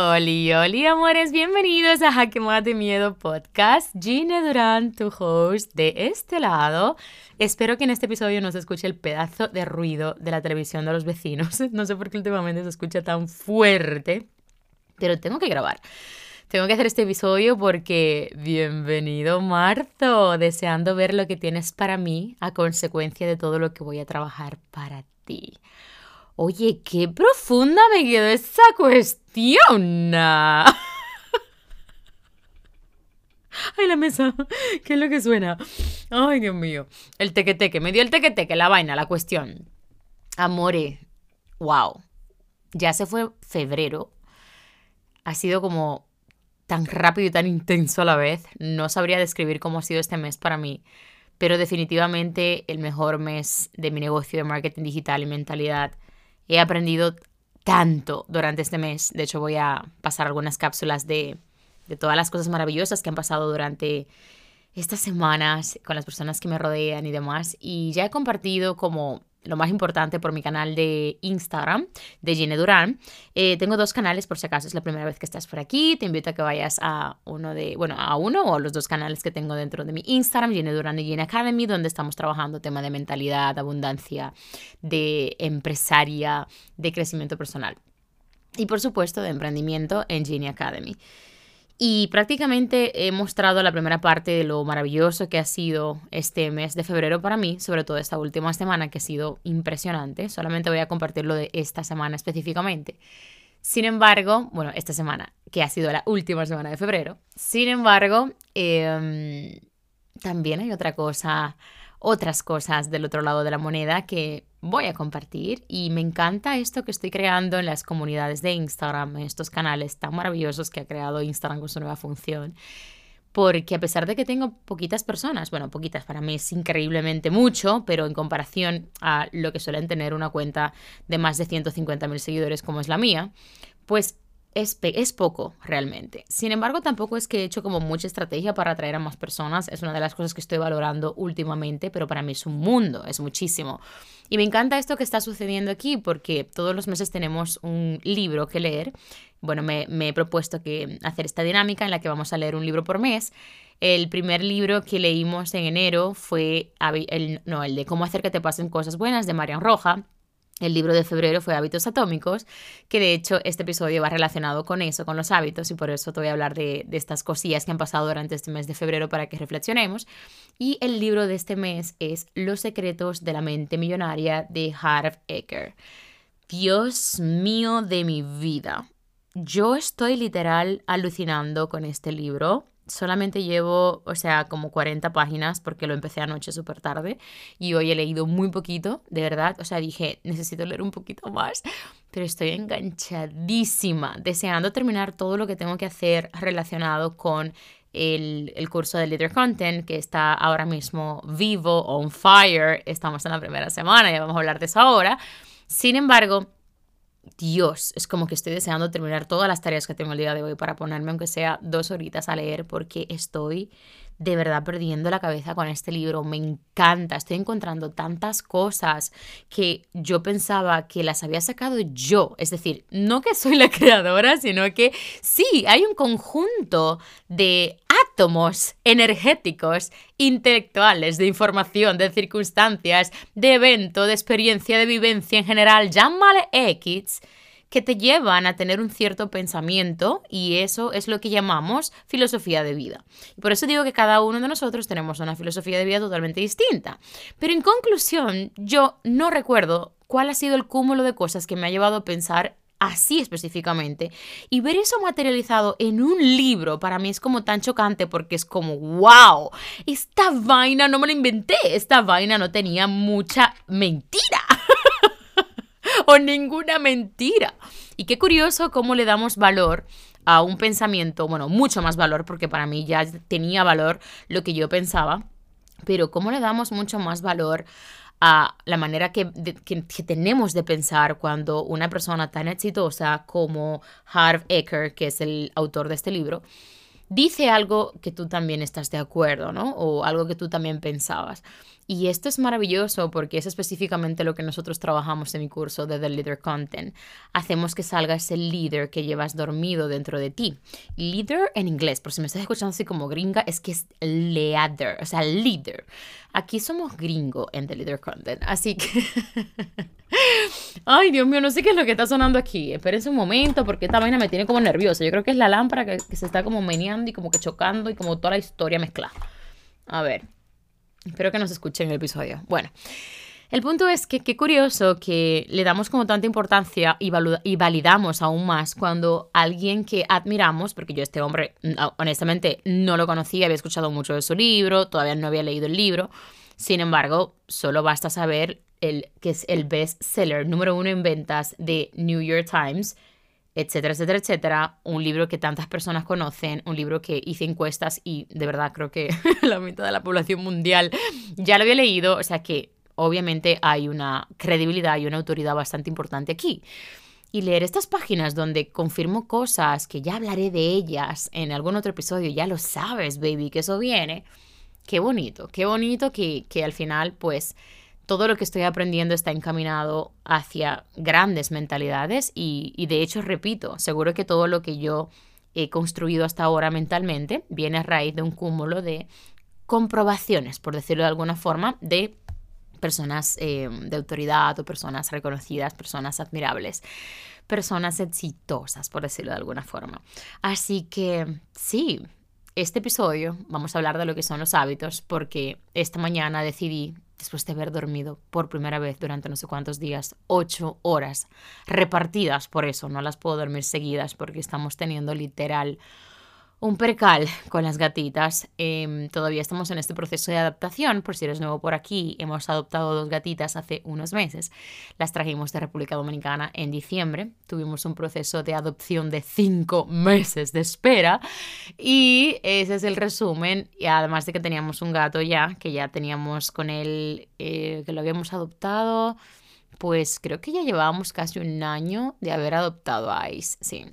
Oli, oli, amores, bienvenidos a Jaque Mate Miedo Podcast. Gine Durán, tu host de este lado. Espero que en este episodio no se escuche el pedazo de ruido de la televisión de los vecinos. No sé por qué últimamente se escucha tan fuerte, pero tengo que grabar. Tengo que hacer este episodio porque bienvenido marzo, deseando ver lo que tienes para mí a consecuencia de todo lo que voy a trabajar para ti. Oye, qué profunda me quedó esa cuestión. Ay, la mesa. ¿Qué es lo que suena? Ay, Dios mío. El tequeteque. Me dio el tequeteque, la vaina, la cuestión. Amore. Wow. Ya se fue febrero. Ha sido como tan rápido y tan intenso a la vez. No sabría describir cómo ha sido este mes para mí. Pero definitivamente el mejor mes de mi negocio de marketing digital y mentalidad He aprendido tanto durante este mes. De hecho, voy a pasar algunas cápsulas de, todas las cosas maravillosas que han pasado durante estas semanas con las personas que me rodean y demás. Y ya he compartido como lo más importante por mi canal de Instagram de Gine Durán. Eh, tengo dos canales por si acaso es la primera vez que estás por aquí. Te invito a que vayas a uno de, bueno, a uno o los dos canales que tengo dentro de mi Instagram, Gine Durán y Gine Academy, donde estamos trabajando tema de mentalidad, abundancia, de empresaria, de crecimiento personal. Y por supuesto de emprendimiento en Gine Academy. Y prácticamente he mostrado la primera parte de lo maravilloso que ha sido este mes de febrero para mí, sobre todo esta última semana que ha sido impresionante. Solamente voy a compartir lo de esta semana específicamente. Sin embargo, bueno, esta semana, que ha sido la última semana de febrero. Sin embargo, em, también hay otra cosa otras cosas del otro lado de la moneda que voy a compartir y me encanta esto que estoy creando en las comunidades de Instagram, en estos canales tan maravillosos que ha creado Instagram con su nueva función. Porque a pesar de que tengo poquitas personas, bueno, poquitas para mí es increíblemente mucho, pero en comparación a lo que suelen tener una cuenta de más de 150.000 seguidores como es la mía, pues es, poco realmente. Sin embargo, tampoco es que he hecho como mucha estrategia para atraer a más personas. Es una de las cosas que estoy valorando últimamente, pero para mí es un mundo, es muchísimo. Y me encanta esto que está sucediendo aquí porque todos los meses tenemos un libro que leer. Bueno, me, he propuesto que hacer esta dinámica en la que vamos a leer un libro por mes. El primer libro que leímos en enero fue el, no, el de Cómo hacer que te pasen cosas buenas de Marian Roja el libro de febrero fue Hábitos Atómicos, que de hecho este episodio va relacionado con eso, con los hábitos, y por eso te voy a hablar de, estas cosillas que han pasado durante este mes de febrero para que reflexionemos. Y el libro de este mes es Los secretos de la mente millonaria de Harv Eker. Dios mío de mi vida. Yo estoy literal alucinando con este libro solamente llevo, o sea, como 40 páginas porque lo empecé anoche súper tarde y hoy he leído muy poquito, de verdad. O sea, dije, necesito leer un poquito más, pero estoy enganchadísima, deseando terminar todo lo que tengo que hacer relacionado con el, el, curso de Leader Content que está ahora mismo vivo, on fire. Estamos en la primera semana, ya vamos a hablar de eso ahora. Sin embargo, Dios, es como que estoy deseando terminar todas las tareas que tengo el día de hoy para ponerme, aunque sea dos horitas a leer, porque estoy de verdad perdiendo la cabeza con este libro. Me encanta, estoy encontrando tantas cosas que yo pensaba que las había sacado yo. Es decir, no que soy la creadora, sino que sí, hay un conjunto de átomos energéticos, intelectuales, de información, de circunstancias, de evento, de experiencia, de vivencia en general, llámale X que te llevan a tener un cierto pensamiento y eso es lo que llamamos filosofía de vida. por eso digo que cada uno de nosotros tenemos una filosofía de vida totalmente distinta. Pero en conclusión, yo no recuerdo cuál ha sido el cúmulo de cosas que me ha llevado a pensar así específicamente. Y ver eso materializado en un libro para mí es como tan chocante porque es como, wow, esta vaina no me la inventé, esta vaina no tenía mucha mentira. o ninguna mentira. Y qué curioso cómo le damos valor a un pensamiento, bueno, mucho más valor, porque para mí ya tenía valor lo que yo pensaba, pero cómo le damos mucho más valor a la manera que, que, tenemos de pensar cuando una persona tan exitosa como Harv Eker, que es el autor de este libro, dice algo que tú también estás de acuerdo, ¿no? O algo que tú también pensabas. Y esto es maravilloso porque es específicamente lo que nosotros trabajamos en mi curso de The Leader Content. Hacemos que salga ese líder que llevas dormido dentro de ti. Leader en inglés, por si me estás escuchando así como gringa, es que es leader, o sea, leader. Aquí somos gringo en The Leader Content, así que... Ay, Dios mío, no sé qué es lo que está sonando aquí. Espérense un momento porque esta vaina me tiene como nerviosa. Yo creo que es la lámpara que, que se está como meneando y como que chocando y como toda la historia mezclada. A ver. Espero que nos escuchen en el episodio. Bueno, el punto es que qué curioso que le damos como tanta importancia y, validamos aún más cuando alguien que admiramos, porque yo este hombre honestamente no lo conocía, había escuchado mucho de su libro, todavía no había leído el libro, sin embargo, solo basta saber el, que es el best seller número uno en ventas de New York Times etcétera, etcétera, etcétera. Un libro que tantas personas conocen, un libro que hice encuestas y de verdad creo que la mitad de la población mundial ya lo había leído, o sea que obviamente hay una credibilidad y una autoridad bastante importante aquí. Y leer estas páginas donde confirmo cosas que ya hablaré de ellas en algún otro episodio, ya lo sabes, baby, que eso viene. Qué bonito, qué bonito que, que al final, pues, todo lo que estoy aprendiendo está encaminado hacia grandes mentalidades y, de hecho, repito, seguro que todo lo que yo he construido hasta ahora mentalmente viene a raíz de un cúmulo de comprobaciones, por decirlo de alguna forma, de personas eh, de autoridad o personas reconocidas, personas admirables, personas exitosas, por decirlo de alguna forma. Así que sí, este episodio vamos a hablar de lo que son los hábitos porque esta mañana decidí después de haber dormido por primera vez durante no sé cuántos días, ocho horas repartidas por eso, no las puedo dormir seguidas porque estamos teniendo literal un percal con las gatitas. Em, todavía estamos en este proceso de adaptación. Por si eres nuevo por aquí, hemos adoptado dos gatitas hace unos meses. Las trajimos de República Dominicana en diciembre. Tuvimos un proceso de adopción de cinco meses de espera. Y ese es el resumen. Y además de que teníamos un gato ya, que ya teníamos con él, eh, que lo habíamos adoptado. Pues creo que ya llevábamos casi un año de haber adoptado a Ice, sí.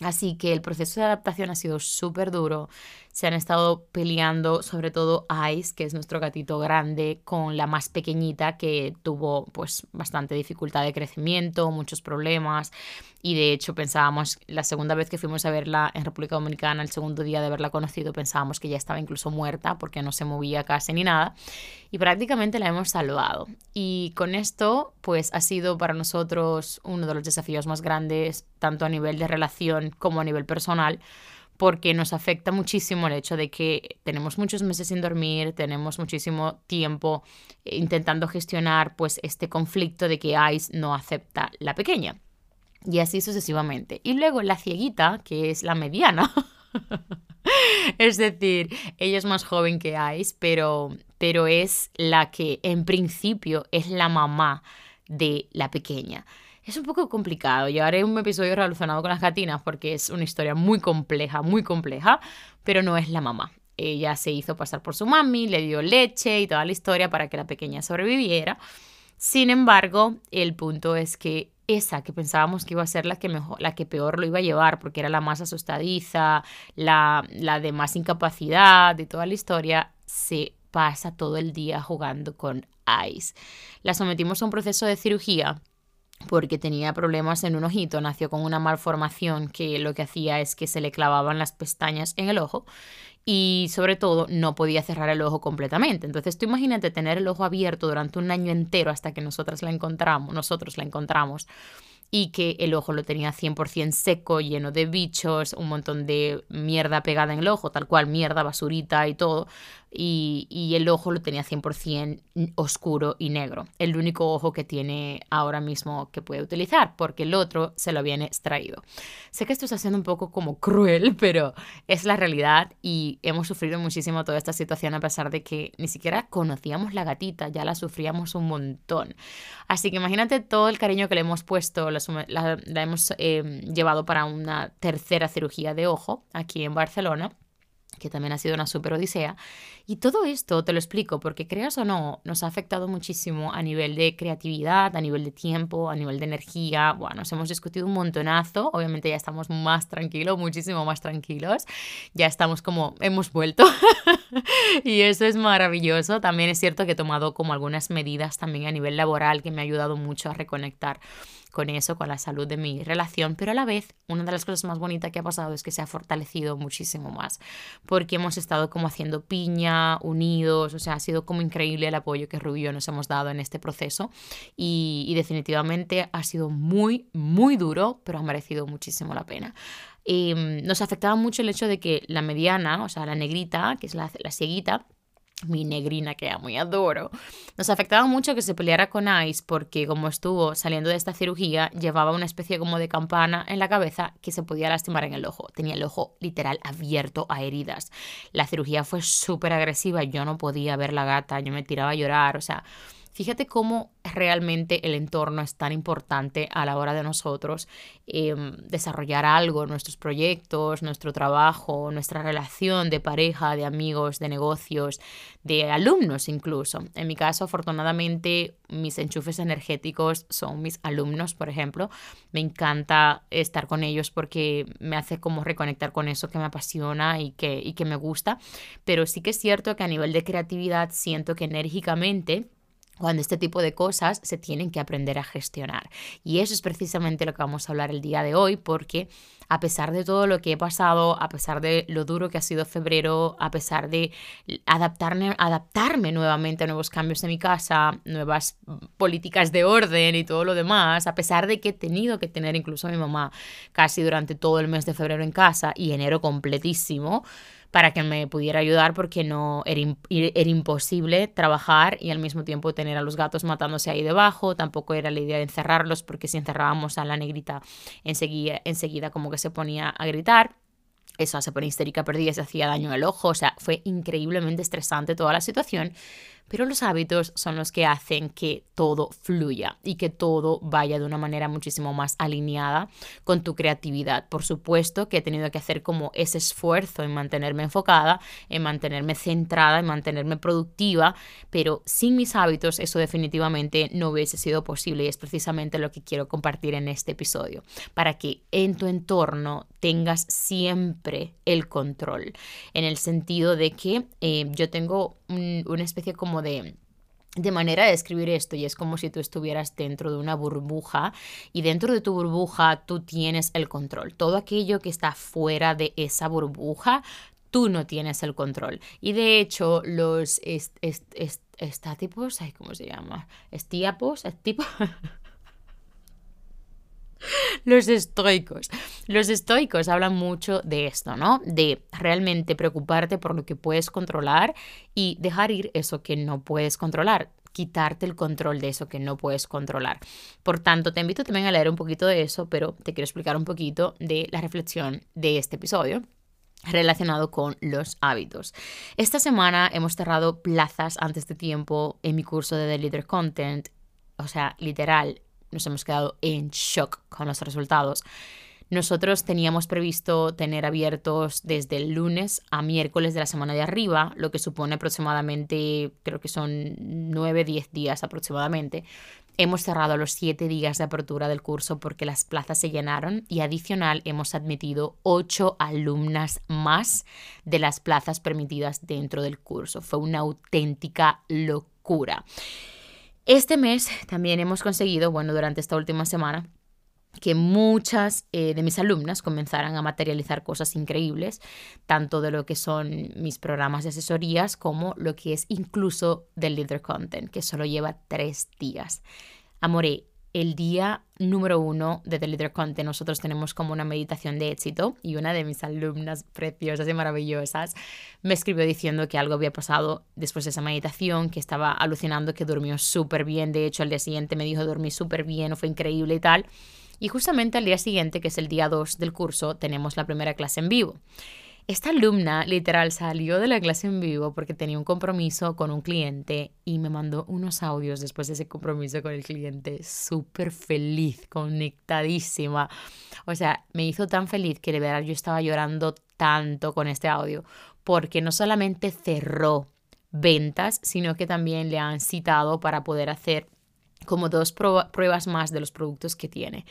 Así que el proceso de adaptación ha sido súper duro. Se han estado peleando, sobre todo Ice, que es nuestro gatito grande, con la más pequeñita que tuvo pues bastante dificultad de crecimiento, muchos problemas. Y de hecho pensábamos, la segunda vez que fuimos a verla en República Dominicana, el segundo día de haberla conocido, pensábamos que ya estaba incluso muerta porque no se movía casi ni nada. Y prácticamente la hemos salvado. Y con esto pues ha sido para nosotros uno de los desafíos más grandes, tanto a nivel de relación como a nivel personal porque nos afecta muchísimo el hecho de que tenemos muchos meses sin dormir, tenemos muchísimo tiempo eh, intentando gestionar pues este conflicto de que Ice no acepta la pequeña. Y así sucesivamente. Y luego la cieguita, que es la mediana. es decir, ella es más joven que Ice, pero, pero es la que en principio es la mamá de la pequeña. Es un poco complicado. Yo haré un episodio relacionado con las gatinas porque es una historia muy compleja, muy compleja, pero no es la mamá. Ella se hizo pasar por su mami, le dio leche y toda la historia para que la pequeña sobreviviera. Sin embargo, el punto es que esa que pensábamos que iba a ser la que mejor, la que peor lo iba a llevar, porque era la más asustadiza, la, la de más incapacidad de toda la historia, se pasa todo el día jugando con Ice. La sometimos a un proceso de cirugía porque tenía problemas en un ojito, nació con una malformación que lo que hacía es que se le clavaban las pestañas en el ojo y sobre todo no podía cerrar el ojo completamente. Entonces tú imagínate tener el ojo abierto durante un año entero hasta que nosotras la encontramos, nosotros la encontramos y que el ojo lo tenía 100% seco, lleno de bichos, un montón de mierda pegada en el ojo, tal cual, mierda, basurita y todo, y, el ojo lo tenía 100% oscuro y negro. El único ojo que tiene ahora mismo que puede utilizar, porque el otro se lo habían extraído. Sé que esto está siendo un poco como cruel, pero es la realidad y hemos sufrido muchísimo toda esta situación a pesar de que ni siquiera conocíamos la gatita, ya la sufríamos un montón. Así que imagínate todo el cariño que le hemos puesto, la, hemos eh, llevado para una tercera cirugía de ojo aquí en Barcelona que también ha sido una super odisea. Y todo esto te lo explico porque creas o no, nos ha afectado muchísimo a nivel de creatividad, a nivel de tiempo, a nivel de energía. Bueno, nos hemos discutido un montonazo, obviamente ya estamos más tranquilos, muchísimo más tranquilos, ya estamos como, hemos vuelto y eso es maravilloso. También es cierto que he tomado como algunas medidas también a nivel laboral que me ha ayudado mucho a reconectar con eso, con la salud de mi relación, pero a la vez una de las cosas más bonitas que ha pasado es que se ha fortalecido muchísimo más, porque hemos estado como haciendo piña, unidos, o sea, ha sido como increíble el apoyo que Rubio nos hemos dado en este proceso y, definitivamente ha sido muy, muy duro, pero ha merecido muchísimo la pena. Y, mm, nos afectaba mucho el hecho de que la mediana, o sea, la negrita, que es la, la cieguita, mi negrina que amo y adoro, nos afectaba mucho que se peleara con Ice porque como estuvo saliendo de esta cirugía, llevaba una especie como de campana en la cabeza que se podía lastimar en el ojo. Tenía el ojo literal abierto a heridas. La cirugía fue súper agresiva, yo no podía ver la gata, yo me tiraba a llorar, o sea... Fíjate cómo realmente el entorno es tan importante a la hora de nosotros em, desarrollar algo, nuestros proyectos, nuestro trabajo, nuestra relación de pareja, de amigos, de negocios, de alumnos incluso. En mi caso, afortunadamente, mis enchufes energéticos son mis alumnos, por ejemplo. Me encanta estar con ellos porque me hace como reconectar con eso que me apasiona y que me gusta. Pero sí que es cierto que a nivel de creatividad siento que enérgicamente cuando este tipo de cosas se tienen que aprender a gestionar. Y eso es precisamente lo que vamos a hablar el día de hoy, porque a pesar de todo lo que he pasado, a pesar de lo duro que ha sido febrero, a pesar de adaptarme, adaptarme nuevamente a nuevos cambios en mi casa, nuevas políticas de orden y todo lo demás, a pesar de que he tenido que tener incluso a mi mamá casi durante todo el mes de febrero en casa y enero completísimo, para que me pudiera ayudar porque no era, era, imposible trabajar y al mismo tiempo tener a los gatos matándose ahí debajo. Tampoco era la idea de encerrarlos porque si encerrábamos a la negrita enseguida, enseguida como que se ponía a gritar. Eso se ponía histérica perdida se hacía daño el ojo. O sea, fue increíblemente estresante toda la situación pero los hábitos son los que hacen que todo fluya y que todo vaya de una manera muchísimo más alineada con tu creatividad. Por supuesto que he tenido que hacer como ese esfuerzo en mantenerme enfocada, en mantenerme centrada, en mantenerme productiva, pero sin mis hábitos eso definitivamente no hubiese sido posible y es precisamente lo que quiero compartir en este episodio, para que en tu entorno tengas siempre el control, en el sentido de que eh, yo tengo una especie como de de manera de escribir esto y es como si tú estuvieras dentro de una burbuja y dentro de tu burbuja tú tienes el control. Todo aquello que está fuera de esa burbuja, tú no tienes el control. Y de hecho los est, estáticos, ¿cómo se llama? Estiapos, tipo Los estoicos. Los estoicos hablan mucho de esto, ¿no? De realmente preocuparte por lo que puedes controlar y dejar ir eso que no puedes controlar quitarte el control de eso que no puedes controlar. Por tanto, te invito también a leer un poquito de eso, pero te quiero explicar un poquito de la reflexión de este episodio relacionado con los hábitos. Esta semana hemos cerrado plazas antes de tiempo en mi curso de The Leader Content, o sea, literal, nos hemos quedado en shock con los resultados. Nosotros teníamos previsto tener abiertos desde el lunes a miércoles de la semana de arriba, lo que supone aproximadamente, creo que son 9-10 días aproximadamente. Hemos cerrado los 7 días de apertura del curso porque las plazas se llenaron y adicional hemos admitido 8 alumnas más de las plazas permitidas dentro del curso. Fue una auténtica locura. Este mes también hemos conseguido, bueno, durante esta última semana, que muchas eh, de mis alumnas comenzaran a materializar cosas increíbles, tanto de lo que son mis programas de asesorías como lo que es incluso del Leader Content, que solo lleva tres días. Amore, el día número uno de The Leader Content nosotros tenemos como una meditación de éxito y una de mis alumnas preciosas y maravillosas me escribió diciendo que algo había pasado después de esa meditación, que estaba alucinando, que durmió súper bien, de hecho al día siguiente me dijo dormí súper bien, fue increíble y tal. Y justamente al día siguiente, que es el día 2 del curso, tenemos la primera clase en vivo. Esta alumna literal salió de la clase en vivo porque tenía un compromiso con un cliente y me mandó unos audios después de ese compromiso con el cliente, súper feliz, conectadísima. O sea, me hizo tan feliz que de verdad yo estaba llorando tanto con este audio porque no solamente cerró ventas, sino que también le han citado para poder hacer como dos pruebas más de los productos que tiene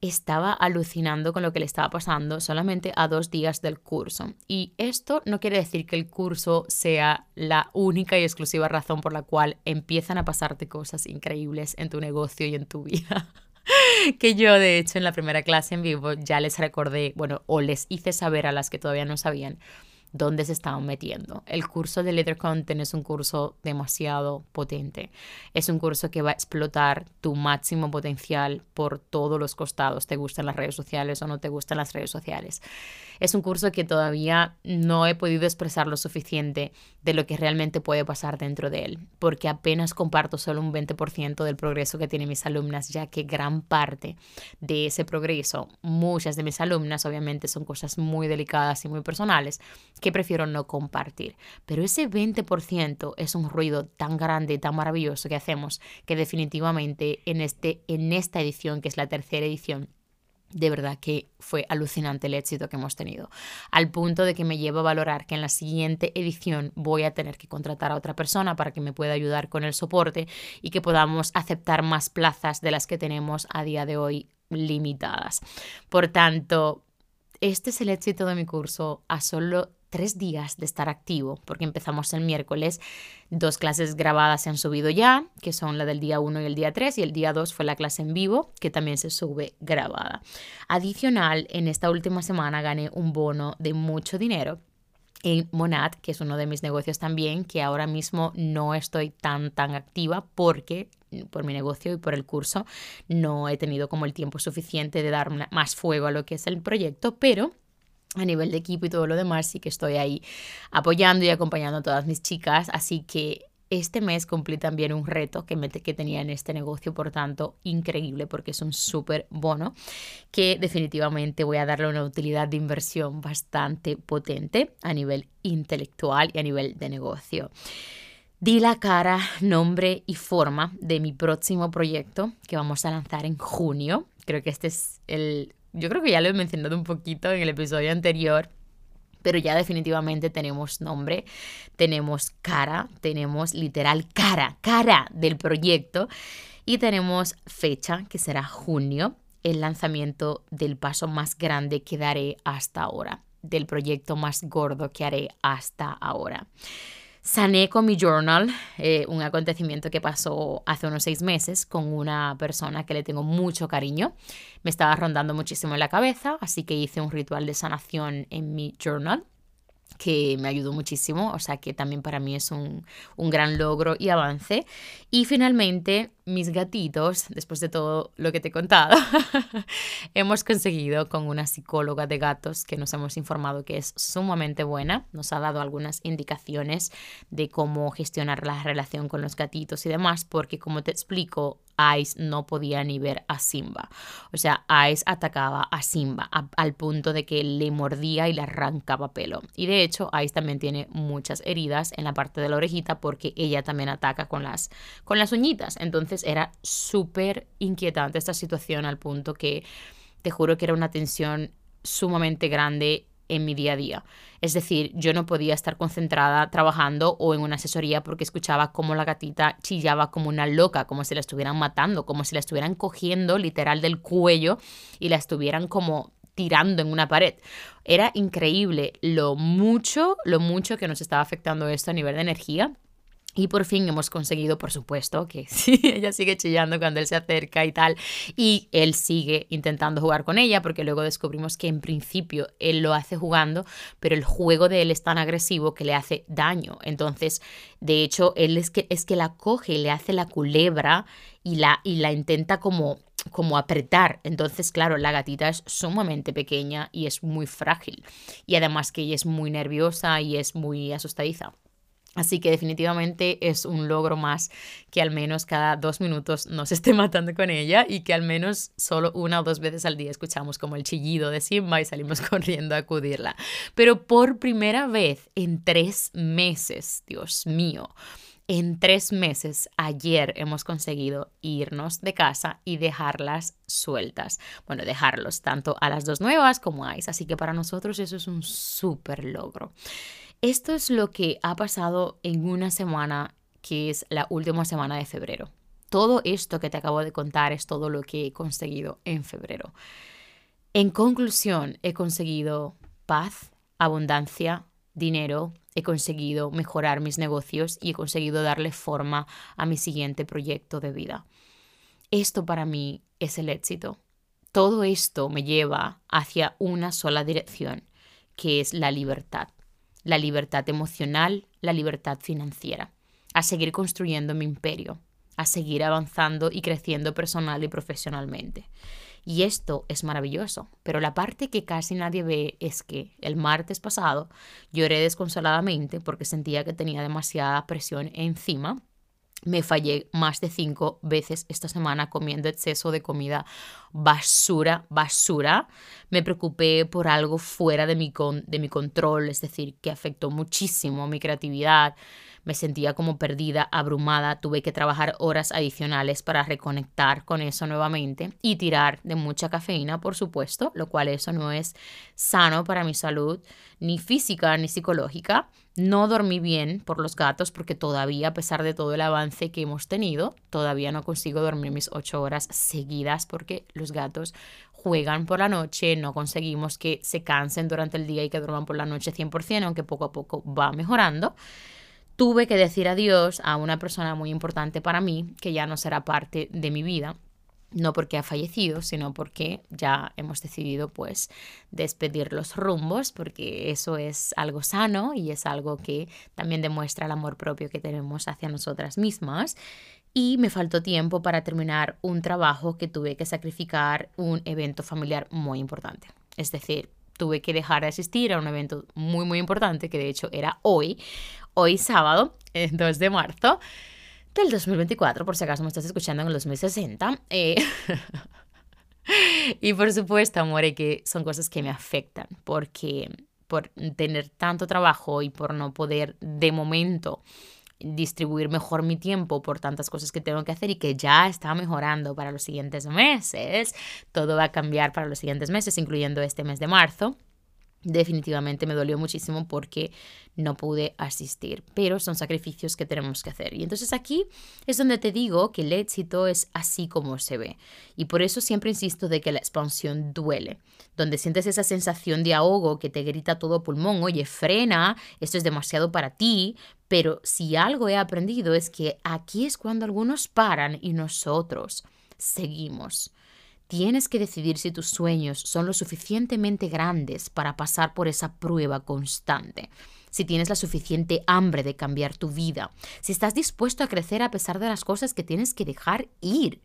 estaba alucinando con lo que le estaba pasando solamente a dos días del curso. Y esto no quiere decir que el curso sea la única y exclusiva razón por la cual empiezan a pasarte cosas increíbles en tu negocio y en tu vida. que yo de hecho en la primera clase en vivo ya les recordé, bueno, o les hice saber a las que todavía no sabían dónde se estaban metiendo. El curso de Leader Content es un curso demasiado potente. Es un curso que va a explotar tu máximo potencial por todos los costados. ¿Te gustan las redes sociales o no te gustan las redes sociales? Es un curso que todavía no he podido expresar lo suficiente de lo que realmente puede pasar dentro de él, porque apenas comparto solo un 20% del progreso que tienen mis alumnas, ya que gran parte de ese progreso, muchas de mis alumnas obviamente son cosas muy delicadas y muy personales que prefiero no compartir. Pero ese 20% es un ruido tan grande y tan maravilloso que hacemos que definitivamente en, este, en esta edición, que es la tercera edición, de verdad que fue alucinante el éxito que hemos tenido, al punto de que me lleva a valorar que en la siguiente edición voy a tener que contratar a otra persona para que me pueda ayudar con el soporte y que podamos aceptar más plazas de las que tenemos a día de hoy limitadas. Por tanto, este es el éxito de mi curso a solo tres días de estar activo, porque empezamos el miércoles, dos clases grabadas se han subido ya, que son la del día 1 y el día 3, y el día 2 fue la clase en vivo, que también se sube grabada. Adicional, en esta última semana gané un bono de mucho dinero en Monad, que es uno de mis negocios también, que ahora mismo no estoy tan, tan activa porque por mi negocio y por el curso no he tenido como el tiempo suficiente de dar más fuego a lo que es el proyecto, pero a nivel de equipo y todo lo demás, sí que estoy ahí apoyando y acompañando a todas mis chicas. Así que este mes cumplí también un reto que, tenía en este negocio, por tanto, increíble porque es un súper bono que definitivamente voy a darle una utilidad de inversión bastante potente a nivel intelectual y a nivel de negocio. Di la cara, nombre y forma de mi próximo proyecto que vamos a lanzar en junio. Creo que este es el yo creo que ya lo he mencionado un poquito en el episodio anterior, pero ya definitivamente tenemos nombre, tenemos cara, tenemos literal cara, cara del proyecto y tenemos fecha que será junio, el lanzamiento del paso más grande que daré hasta ahora, del proyecto más gordo que haré hasta ahora. Sané con mi journal eh, un acontecimiento que pasó hace unos seis meses con una persona que le tengo mucho cariño. Me estaba rondando muchísimo en la cabeza, así que hice un ritual de sanación en mi journal que me ayudó muchísimo, o sea que también para mí es un, un, gran logro y avance. Y finalmente, mis gatitos, después de todo lo que te he contado, hemos conseguido con una psicóloga de gatos que nos hemos informado que es sumamente buena, nos ha dado algunas indicaciones de cómo gestionar la relación con los gatitos y demás, porque como te explico, Ice no podía ni ver a Simba. O sea, Ice atacaba a Simba al punto de que le mordía y le arrancaba pelo. Y de hecho, Ice también tiene muchas heridas en la parte de la orejita porque ella también ataca con las, con las uñitas. Entonces era súper inquietante esta situación al punto que te juro que era una tensión sumamente grande en mi día a día. Es decir, yo no podía estar concentrada trabajando o en una asesoría porque escuchaba cómo la gatita chillaba como una loca, como si la estuvieran matando, como si la estuvieran cogiendo literal del cuello y la estuvieran como tirando en una pared. Era increíble lo mucho, lo mucho que nos estaba afectando esto a nivel de energía y por fin hemos conseguido, por supuesto, que sí, ella sigue chillando cuando él se acerca y tal. Y él sigue intentando jugar con ella porque luego descubrimos que en principio él lo hace jugando, pero el juego de él es tan agresivo que le hace daño. Entonces, de hecho, él es que, es que la coge y le hace la culebra y la, y la intenta como como apretar. Entonces, claro, la gatita es sumamente pequeña y es muy frágil. Y además que ella es muy nerviosa y es muy asustadiza. Así que definitivamente es un logro más que al menos cada dos minutos nos esté matando con ella y que al menos solo una o dos veces al día escuchamos como el chillido de Simba y salimos corriendo a acudirla. Pero por primera vez en tres meses, Dios mío, En tres meses, ayer hemos conseguido irnos de casa y dejarlas sueltas. Bueno, dejarlos tanto a las dos nuevas como a Ice. Así que para nosotros eso es un súper logro. Esto es lo que ha pasado en una semana que es la última semana de febrero. Todo esto que te acabo de contar es todo lo que he conseguido en febrero. En conclusión, he conseguido paz, abundancia, dinero, he conseguido mejorar mis negocios y he conseguido darle forma a mi siguiente proyecto de vida. Esto para mí es el éxito. Todo esto me lleva hacia una sola dirección, que es la libertad. La libertad emocional, la libertad financiera. A seguir construyendo mi imperio, a seguir avanzando y creciendo personal y profesionalmente. Y esto es maravilloso, pero la parte que casi nadie ve es que el martes pasado lloré desconsoladamente porque sentía que tenía demasiada presión encima. Me fallé más de cinco veces esta semana comiendo exceso de comida basura, basura. Me preocupé por algo fuera de mi, de mi control, es decir, que afectó muchísimo mi creatividad, me sentía como perdida, abrumada, tuve que trabajar horas adicionales para reconectar con eso nuevamente y tirar de mucha cafeína, por supuesto, lo cual eso no es sano para mi salud, ni física ni psicológica. No dormí bien por los gatos porque todavía, a pesar de todo el avance que hemos tenido, todavía no consigo dormir mis ocho horas seguidas porque los gatos juegan por la noche, no conseguimos que se cansen durante el día y que duerman por la noche 100%, aunque poco a poco va mejorando. Tuve que decir adiós a una persona muy importante para mí, que ya no será parte de mi vida, no porque ha fallecido, sino porque ya hemos decidido pues despedir los rumbos, porque eso es algo sano y es algo que también demuestra el amor propio que tenemos hacia nosotras mismas. Y me faltó tiempo para terminar un trabajo que tuve que sacrificar un evento familiar muy importante. Es decir, tuve que dejar de asistir a un evento muy, muy importante, que de hecho era hoy, hoy sábado, 2 de marzo del 2024, por si acaso me estás escuchando en el 2060. Eh, y por supuesto, amore, que son cosas que me afectan, porque por tener tanto trabajo y por no poder de momento distribuir mejor mi tiempo por tantas cosas que tengo que hacer y que ya está mejorando para los siguientes meses. Todo va a cambiar para los siguientes meses, incluyendo este mes de marzo definitivamente me dolió muchísimo porque no pude asistir, pero son sacrificios que tenemos que hacer. Y entonces aquí es donde te digo que el éxito es así como se ve. Y por eso siempre insisto de que la expansión duele, donde sientes esa sensación de ahogo que te grita todo pulmón, oye, frena, esto es demasiado para ti, pero si algo he aprendido es que aquí es cuando algunos paran y nosotros seguimos. Tienes que decidir si tus sueños son lo suficientemente grandes para pasar por esa prueba constante, si tienes la suficiente hambre de cambiar tu vida, si estás dispuesto a crecer a pesar de las cosas que tienes que dejar ir.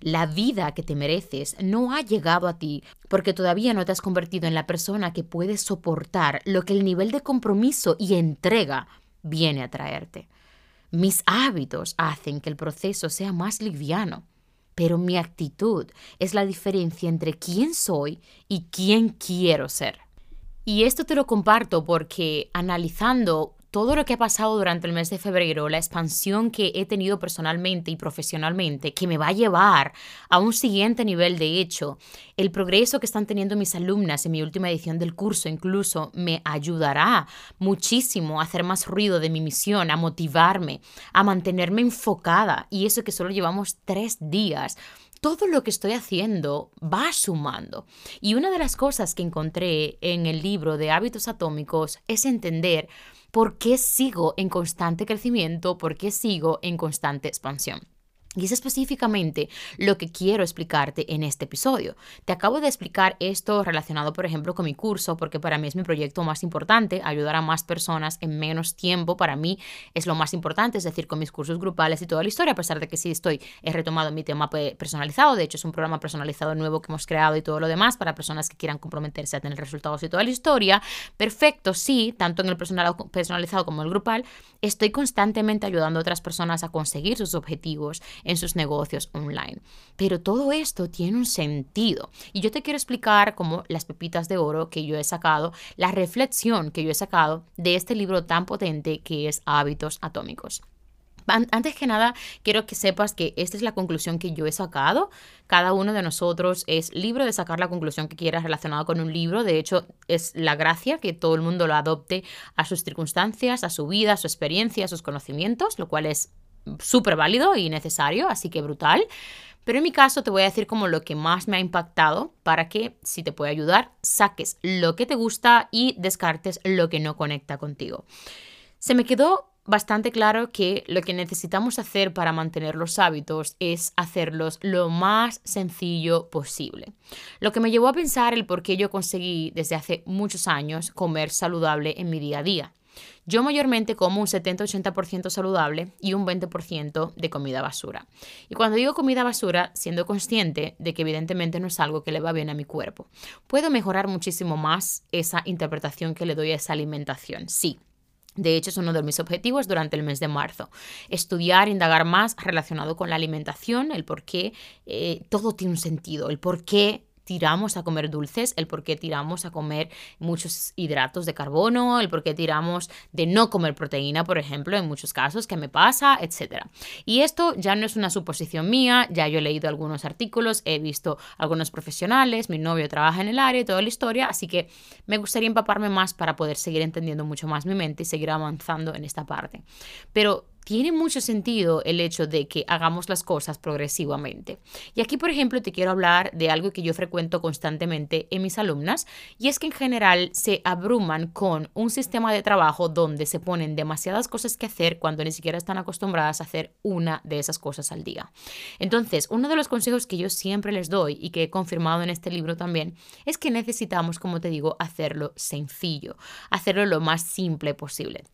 La vida que te mereces no ha llegado a ti porque todavía no te has convertido en la persona que puede soportar lo que el nivel de compromiso y entrega viene a traerte. Mis hábitos hacen que el proceso sea más liviano pero mi actitud es la diferencia entre quién soy y quién quiero ser. Y esto te lo comparto porque analizando todo lo que ha pasado durante el mes de febrero, la expansión que he tenido personalmente y profesionalmente, que me va a llevar a un siguiente nivel de hecho, el progreso que están teniendo mis alumnas en mi última edición del curso incluso me ayudará muchísimo a hacer más ruido de mi misión, a motivarme, a mantenerme enfocada. Y eso que solo llevamos tres días todo lo que estoy haciendo va sumando. Y una de las cosas que encontré en el libro de hábitos atómicos es entender por qué sigo en constante crecimiento, por qué sigo en constante expansión. Y es específicamente lo que quiero explicarte en este episodio. Te acabo de explicar esto relacionado, por ejemplo, con mi curso, porque para mí es mi proyecto más importante, ayudar a más personas en menos tiempo, para mí es lo más importante, es decir, con mis cursos grupales y toda la historia, a pesar de que sí estoy, he retomado mi tema personalizado, de hecho es un programa personalizado nuevo que hemos creado y todo lo demás para personas que quieran comprometerse a tener resultados y toda la historia. Perfecto, sí, tanto en el personalizado como en el grupal, estoy constantemente ayudando a otras personas a conseguir sus objetivos en sus negocios online. Pero todo esto tiene un sentido. Y yo te quiero explicar como las pepitas de oro que yo he sacado, la reflexión que yo he sacado de este libro tan potente que es Hábitos Atómicos. Antes que nada, quiero que sepas que esta es la conclusión que yo he sacado. Cada uno de nosotros es libre de sacar la conclusión que quieras relacionada con un libro. De hecho, es la gracia que todo el mundo lo adopte a sus circunstancias, a su vida, a su experiencia, a sus conocimientos, lo cual es súper válido y necesario, así que brutal. Pero en mi caso te voy a decir como lo que más me ha impactado para que, si te puede ayudar, saques lo que te gusta y descartes lo que no conecta contigo. Se me quedó bastante claro que lo que necesitamos hacer para mantener los hábitos es hacerlos lo más sencillo posible. Lo que me llevó a pensar el por qué yo conseguí desde hace muchos años comer saludable en mi día a día. Yo mayormente como un 70-80% saludable y un 20% de comida basura. Y cuando digo comida basura, siendo consciente de que evidentemente no es algo que le va bien a mi cuerpo, puedo mejorar muchísimo más esa interpretación que le doy a esa alimentación. Sí, de hecho, es uno de mis objetivos durante el mes de marzo. Estudiar, indagar más relacionado con la alimentación, el por qué eh, todo tiene un sentido, el por qué tiramos a comer dulces, el por qué tiramos a comer muchos hidratos de carbono, el por qué tiramos de no comer proteína, por ejemplo, en muchos casos, que me pasa, etc. Y esto ya no es una suposición mía, ya yo he leído algunos artículos, he visto algunos profesionales, mi novio trabaja en el área y toda la historia, así que me gustaría empaparme más para poder seguir entendiendo mucho más mi mente y seguir avanzando en esta parte. Pero tiene mucho sentido el hecho de que hagamos las cosas progresivamente. Y aquí, por ejemplo, te quiero hablar de algo que yo frecuento constantemente en mis alumnas, y es que en general se abruman con un sistema de trabajo donde se ponen demasiadas cosas que hacer cuando ni siquiera están acostumbradas a hacer una de esas cosas al día. Entonces, uno de los consejos que yo siempre les doy y que he confirmado en este libro también, es que necesitamos, como te digo, hacerlo sencillo, hacerlo lo más simple posible.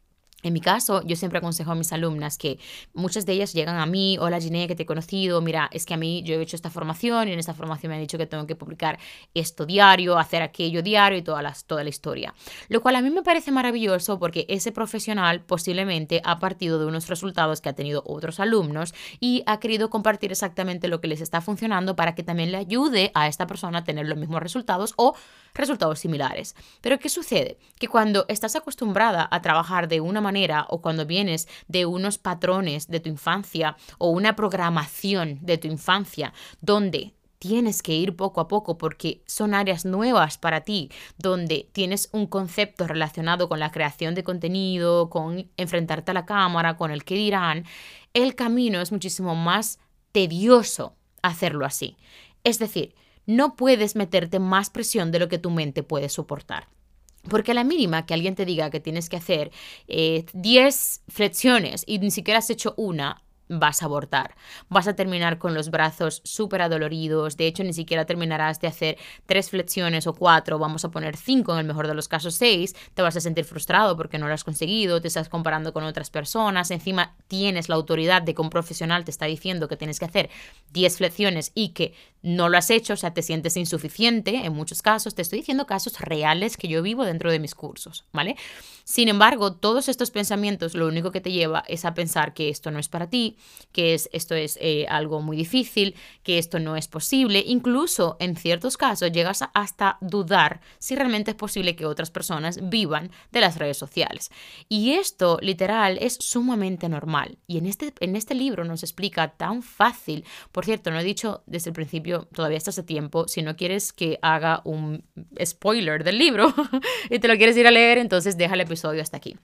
En mi caso, yo siempre aconsejo a mis alumnas que muchas de ellas llegan a mí, hola Giné, que te he conocido, mira, es que a mí yo he hecho esta formación y en esta formación me han dicho que tengo que publicar esto diario, hacer aquello diario y toda la, toda la historia. Lo cual a mí me parece maravilloso porque ese profesional posiblemente ha partido de unos resultados que ha tenido otros alumnos y ha querido compartir exactamente lo que les está funcionando para que también le ayude a esta persona a tener los mismos resultados o resultados similares. Pero ¿qué sucede? Que cuando estás acostumbrada a trabajar de una manera o cuando vienes de unos patrones de tu infancia o una programación de tu infancia donde tienes que ir poco a poco porque son áreas nuevas para ti, donde tienes un concepto relacionado con la creación de contenido, con enfrentarte a la cámara, con el que dirán, el camino es muchísimo más tedioso hacerlo así. Es decir, no puedes meterte más presión de lo que tu mente puede soportar. Porque a la mínima que alguien te diga que tienes que hacer 10 eh, flexiones y ni siquiera has hecho una, vas a abortar. Vas a terminar con los brazos súper adoloridos. De hecho, ni siquiera terminarás de hacer tres flexiones o cuatro. Vamos a poner cinco, en el mejor de los casos seis. Te vas a sentir frustrado porque no lo has conseguido. Te estás comparando con otras personas. Encima, tienes la autoridad de que un profesional te está diciendo que tienes que hacer 10 flexiones y que no lo has hecho. O sea, te sientes insuficiente en muchos casos. Te estoy diciendo casos reales que yo vivo dentro de mis cursos, ¿vale? Sin embargo, todos estos pensamientos lo único que te lleva es a pensar que esto no es para ti, que es, esto es eh, algo muy difícil, que esto no es posible. Incluso en ciertos casos llegas a hasta dudar si realmente es posible que otras personas vivan de las redes sociales. Y esto, literal, es sumamente normal. Y en este, en este libro nos explica tan fácil. Por cierto, no he dicho desde el principio, todavía está hace tiempo, si no quieres que haga un spoiler del libro y te lo quieres ir a leer, entonces déjale episodio hasta aquí.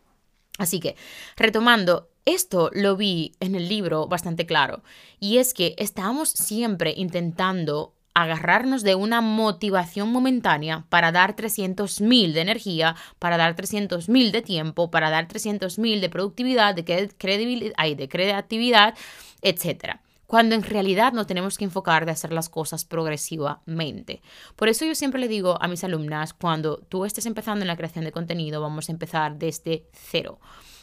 Así que, retomando, esto lo vi en el libro bastante claro, y es que estamos siempre intentando agarrarnos de una motivación momentánea para dar 300.000 de energía, para dar 300.000 de tiempo, para dar 300.000 de productividad, de credibilidad, de creatividad, etcétera cuando en realidad no tenemos que enfocar de hacer las cosas progresivamente. Por eso yo siempre le digo a mis alumnas, cuando tú estés empezando en la creación de contenido, vamos a empezar desde cero.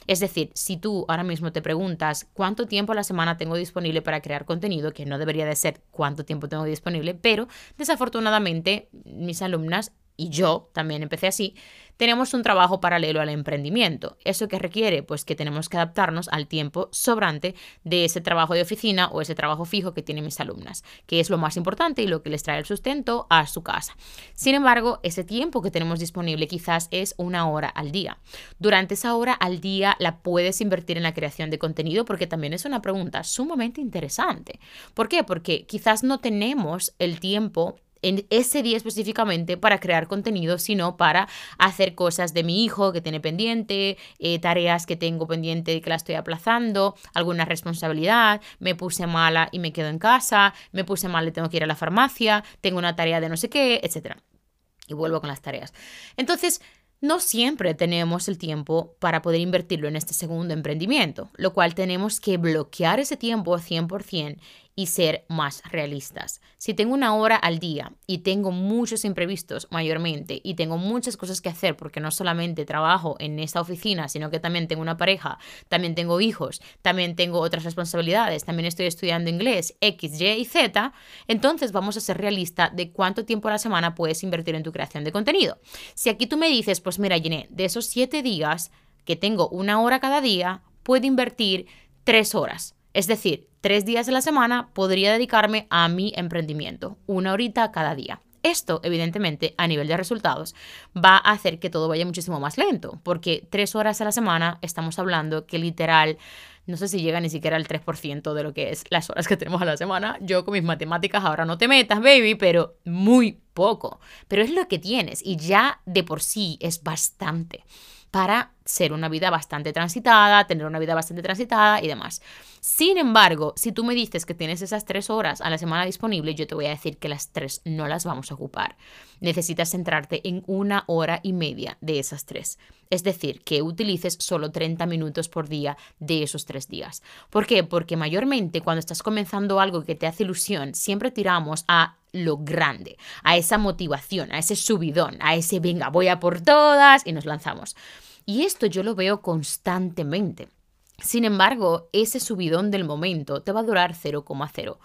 Es decir, si tú ahora mismo te preguntas cuánto tiempo a la semana tengo disponible para crear contenido, que no debería de ser cuánto tiempo tengo disponible, pero desafortunadamente mis alumnas y yo también empecé así, tenemos un trabajo paralelo al emprendimiento. ¿Eso que requiere? Pues que tenemos que adaptarnos al tiempo sobrante de ese trabajo de oficina o ese trabajo fijo que tienen mis alumnas, que es lo más importante y lo que les trae el sustento a su casa. Sin embargo, ese tiempo que tenemos disponible quizás es una hora al día. Durante esa hora al día la puedes invertir en la creación de contenido porque también es una pregunta sumamente interesante. ¿Por qué? Porque quizás no tenemos el tiempo en ese día específicamente para crear contenido, sino para hacer cosas de mi hijo que tiene pendiente, eh, tareas que tengo pendiente que la estoy aplazando, alguna responsabilidad, me puse mala y me quedo en casa, me puse mal y tengo que ir a la farmacia, tengo una tarea de no sé qué, etc. Y vuelvo con las tareas. Entonces, no siempre tenemos el tiempo para poder invertirlo en este segundo emprendimiento, lo cual tenemos que bloquear ese tiempo 100% y ser más realistas. Si tengo una hora al día y tengo muchos imprevistos mayormente y tengo muchas cosas que hacer porque no solamente trabajo en esta oficina, sino que también tengo una pareja, también tengo hijos, también tengo otras responsabilidades, también estoy estudiando inglés, X, Y y Z, entonces vamos a ser realistas de cuánto tiempo a la semana puedes invertir en tu creación de contenido. Si aquí tú me dices, pues mira, Gine, de esos siete días que tengo una hora cada día, puedo invertir tres horas. Es decir, tres días a la semana podría dedicarme a mi emprendimiento, una horita cada día. Esto, evidentemente, a nivel de resultados, va a hacer que todo vaya muchísimo más lento, porque tres horas a la semana estamos hablando que literal, no sé si llega ni siquiera al 3% de lo que es las horas que tenemos a la semana. Yo con mis matemáticas ahora no te metas, baby, pero muy poco. Pero es lo que tienes y ya de por sí es bastante para ser una vida bastante transitada, tener una vida bastante transitada y demás. Sin embargo, si tú me dices que tienes esas tres horas a la semana disponible, yo te voy a decir que las tres no las vamos a ocupar. Necesitas centrarte en una hora y media de esas tres. Es decir, que utilices solo 30 minutos por día de esos tres días. ¿Por qué? Porque mayormente cuando estás comenzando algo que te hace ilusión, siempre tiramos a lo grande, a esa motivación, a ese subidón, a ese venga, voy a por todas y nos lanzamos. Y esto yo lo veo constantemente. Sin embargo, ese subidón del momento te va a durar 0,0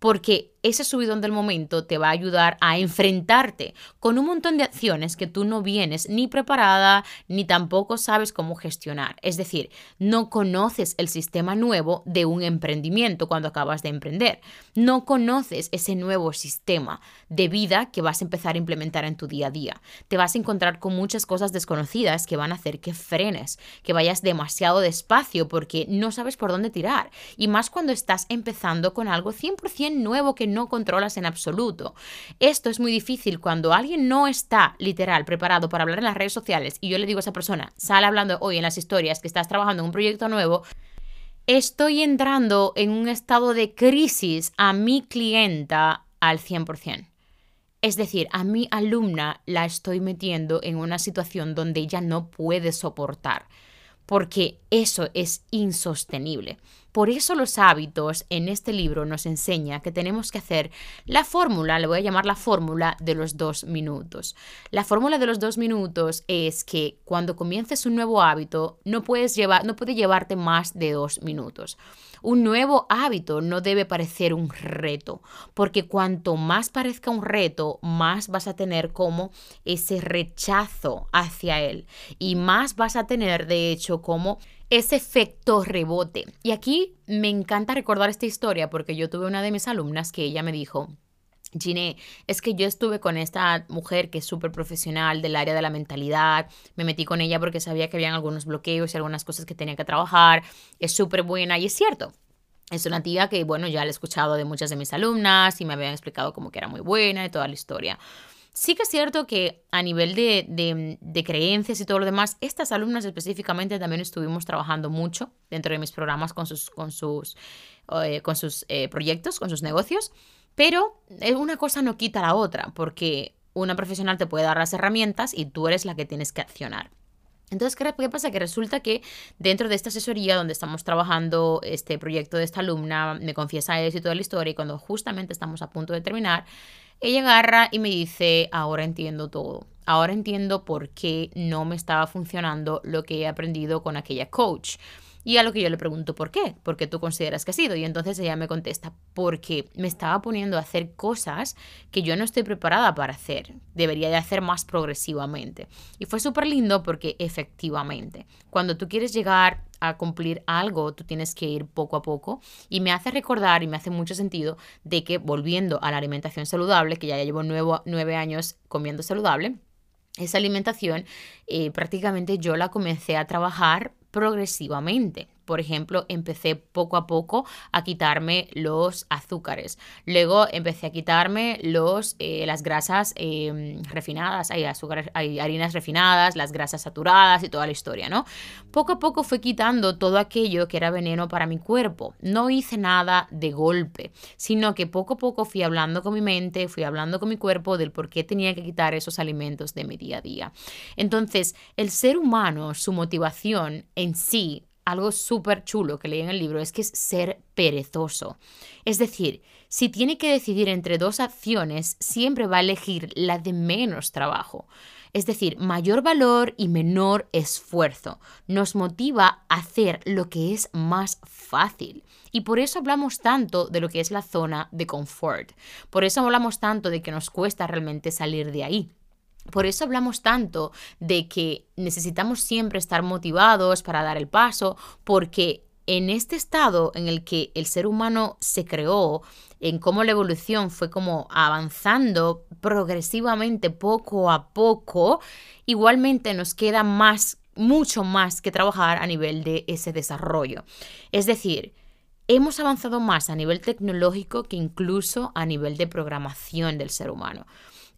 porque ese subidón del momento te va a ayudar a enfrentarte con un montón de acciones que tú no vienes ni preparada ni tampoco sabes cómo gestionar. Es decir, no conoces el sistema nuevo de un emprendimiento cuando acabas de emprender. No conoces ese nuevo sistema de vida que vas a empezar a implementar en tu día a día. Te vas a encontrar con muchas cosas desconocidas que van a hacer que frenes, que vayas demasiado despacio porque no sabes por dónde tirar. Y más cuando estás empezando con algo 100% nuevo que no controlas en absoluto. Esto es muy difícil cuando alguien no está literal preparado para hablar en las redes sociales y yo le digo a esa persona, sale hablando hoy en las historias que estás trabajando en un proyecto nuevo, estoy entrando en un estado de crisis a mi clienta al 100%. Es decir, a mi alumna la estoy metiendo en una situación donde ella no puede soportar, porque eso es insostenible. Por eso los hábitos en este libro nos enseña que tenemos que hacer la fórmula, le voy a llamar la fórmula de los dos minutos. La fórmula de los dos minutos es que cuando comiences un nuevo hábito no puedes llevar, no puede llevarte más de dos minutos. Un nuevo hábito no debe parecer un reto, porque cuanto más parezca un reto, más vas a tener como ese rechazo hacia él y más vas a tener de hecho como ese efecto rebote. Y aquí me encanta recordar esta historia porque yo tuve una de mis alumnas que ella me dijo, Gine, es que yo estuve con esta mujer que es súper profesional del área de la mentalidad, me metí con ella porque sabía que habían algunos bloqueos y algunas cosas que tenía que trabajar, es súper buena y es cierto. Es una tía que, bueno, ya la he escuchado de muchas de mis alumnas y me habían explicado como que era muy buena y toda la historia. Sí que es cierto que a nivel de, de, creencias y todo lo demás, estas alumnas específicamente también estuvimos trabajando mucho dentro de mis programas con sus, con sus, eh, con sus eh, proyectos, con sus negocios, pero eh, una cosa no quita la otra, porque una profesional te puede dar las herramientas y tú eres la que tienes que accionar. Entonces, ¿qué pasa? Que resulta que dentro de esta asesoría donde estamos trabajando este proyecto de esta alumna, me confiesa eso y toda la historia, y cuando justamente estamos a punto de terminar, ella agarra y me dice, ahora entiendo todo. Ahora entiendo por qué no me estaba funcionando lo que he aprendido con aquella coach. Y a lo que yo le pregunto, ¿por qué? ¿Por qué tú consideras que ha sido? Y entonces ella me contesta, porque me estaba poniendo a hacer cosas que yo no estoy preparada para hacer. Debería de hacer más progresivamente. Y fue súper lindo porque efectivamente, cuando tú quieres llegar a cumplir algo, tú tienes que ir poco a poco. Y me hace recordar y me hace mucho sentido de que volviendo a la alimentación saludable, que ya llevo nueve, años comiendo saludable, esa alimentación eh, prácticamente yo la comencé a trabajar progresivamente. Por ejemplo, empecé poco a poco a quitarme los azúcares. Luego empecé a quitarme los, eh, las grasas em, refinadas, hay, hay harinas refinadas, las grasas saturadas y toda la historia, ¿no? Poco a poco fui quitando todo aquello que era veneno para mi cuerpo. No hice nada de golpe, sino que poco a poco fui hablando con mi mente, fui hablando con mi cuerpo del por qué tenía que quitar esos alimentos de mi día a día. Entonces, el ser humano, su motivación en sí, algo súper chulo que leí en el libro es que es ser perezoso. Es decir, si tiene que decidir entre dos acciones, siempre va a elegir la de menos trabajo. Es decir, mayor valor y menor esfuerzo. Nos motiva a hacer lo que es más fácil. Y por eso hablamos tanto de lo que es la zona de confort. Por eso hablamos tanto de que nos cuesta realmente salir de ahí. Por eso hablamos tanto de que necesitamos siempre estar motivados para dar el paso, porque en este estado en el que el ser humano se creó, en cómo la evolución fue como avanzando progresivamente poco a poco, igualmente nos queda más, mucho más que trabajar a nivel de ese desarrollo. Es decir, hemos avanzado más a nivel tecnológico que incluso a nivel de programación del ser humano.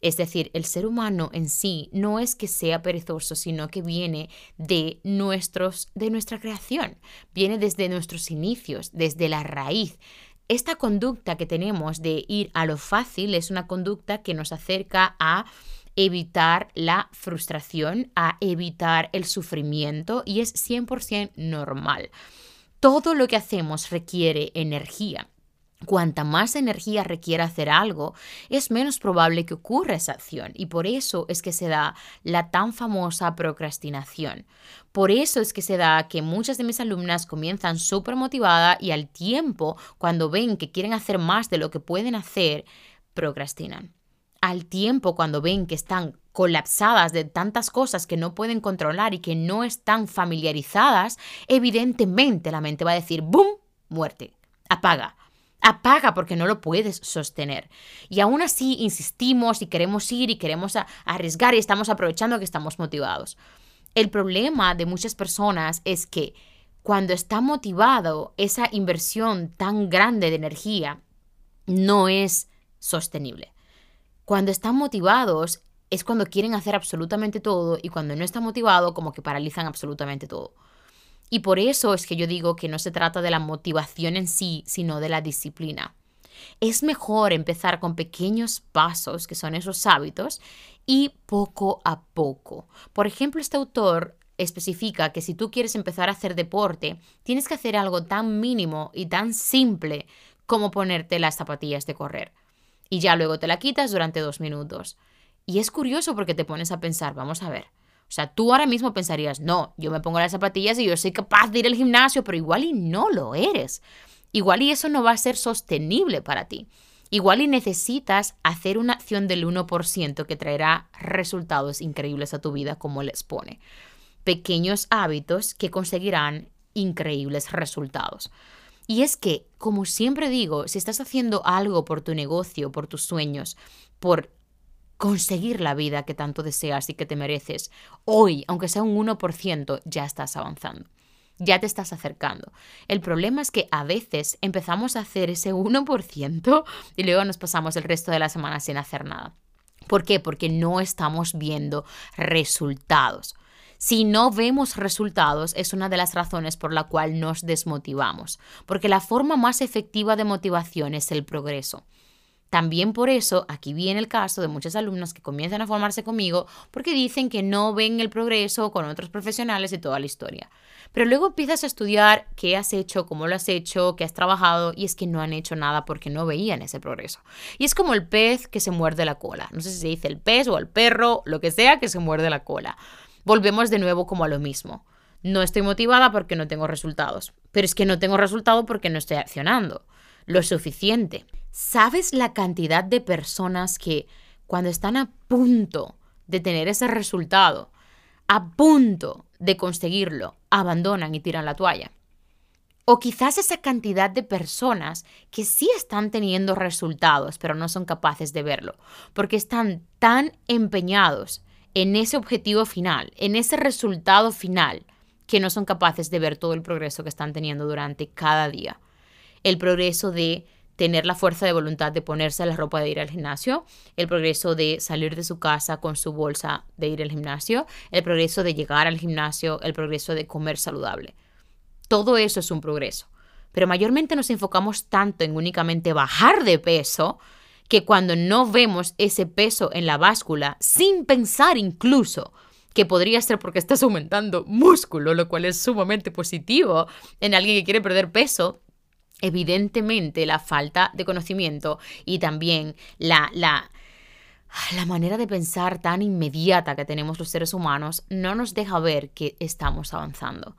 Es decir, el ser humano en sí no es que sea perezoso, sino que viene de, nuestros, de nuestra creación, viene desde nuestros inicios, desde la raíz. Esta conducta que tenemos de ir a lo fácil es una conducta que nos acerca a evitar la frustración, a evitar el sufrimiento y es 100% normal. Todo lo que hacemos requiere energía. Cuanta más energía requiere hacer algo, es menos probable que ocurra esa acción y por eso es que se da la tan famosa procrastinación. Por eso es que se da que muchas de mis alumnas comienzan súper motivadas y al tiempo, cuando ven que quieren hacer más de lo que pueden hacer, procrastinan. Al tiempo, cuando ven que están colapsadas de tantas cosas que no pueden controlar y que no están familiarizadas, evidentemente la mente va a decir, ¡boom! Muerte. Apaga apaga porque no lo puedes sostener. Y aún así insistimos y queremos ir y queremos arriesgar y estamos aprovechando que estamos motivados. El problema de muchas personas es que cuando está motivado, esa inversión tan grande de energía no es sostenible. Cuando están motivados es cuando quieren hacer absolutamente todo y cuando no están motivados como que paralizan absolutamente todo. Y por eso es que yo digo que no se trata de la motivación en sí, sino de la disciplina. Es mejor empezar con pequeños pasos, que son esos hábitos, y poco a poco. Por ejemplo, este autor especifica que si tú quieres empezar a hacer deporte, tienes que hacer algo tan mínimo y tan simple como ponerte las zapatillas de correr. Y ya luego te la quitas durante dos minutos. Y es curioso porque te pones a pensar, vamos a ver, o sea, tú ahora mismo pensarías, no, yo me pongo las zapatillas y yo soy capaz de ir al gimnasio, pero igual y no lo eres. Igual y eso no va a ser sostenible para ti. Igual y necesitas hacer una acción del 1% que traerá resultados increíbles a tu vida, como él expone. Pequeños hábitos que conseguirán increíbles resultados. Y es que, como siempre digo, si estás haciendo algo por tu negocio, por tus sueños, por conseguir la vida que tanto deseas y que te mereces. Hoy, aunque sea un 1%, ya estás avanzando. Ya te estás acercando. El problema es que a veces empezamos a hacer ese 1% y luego nos pasamos el resto de la semana sin hacer nada. ¿Por qué? Porque no estamos viendo resultados. Si no vemos resultados es una de las razones por la cual nos desmotivamos, porque la forma más efectiva de motivación es el progreso. También por eso, aquí viene el caso de muchas alumnas que comienzan a formarse conmigo porque dicen que no ven el progreso con otros profesionales y toda la historia. Pero luego empiezas a estudiar qué has hecho, cómo lo has hecho, qué has trabajado y es que no han hecho nada porque no veían ese progreso. Y es como el pez que se muerde la cola. No sé si se dice el pez o el perro, lo que sea que se muerde la cola. Volvemos de nuevo como a lo mismo. No estoy motivada porque no tengo resultados. Pero es que no tengo resultados porque no estoy accionando lo suficiente. ¿Sabes la cantidad de personas que cuando están a punto de tener ese resultado, a punto de conseguirlo, abandonan y tiran la toalla? O quizás esa cantidad de personas que sí están teniendo resultados, pero no son capaces de verlo, porque están tan empeñados en ese objetivo final, en ese resultado final, que no son capaces de ver todo el progreso que están teniendo durante cada día. El progreso de tener la fuerza de voluntad de ponerse la ropa de ir al gimnasio, el progreso de salir de su casa con su bolsa de ir al gimnasio, el progreso de llegar al gimnasio, el progreso de comer saludable. Todo eso es un progreso. Pero mayormente nos enfocamos tanto en únicamente bajar de peso que cuando no vemos ese peso en la báscula, sin pensar incluso que podría ser porque estás aumentando músculo, lo cual es sumamente positivo en alguien que quiere perder peso, evidentemente la falta de conocimiento y también la, la, manera de pensar tan inmediata que tenemos los seres humanos no nos deja ver que estamos avanzando.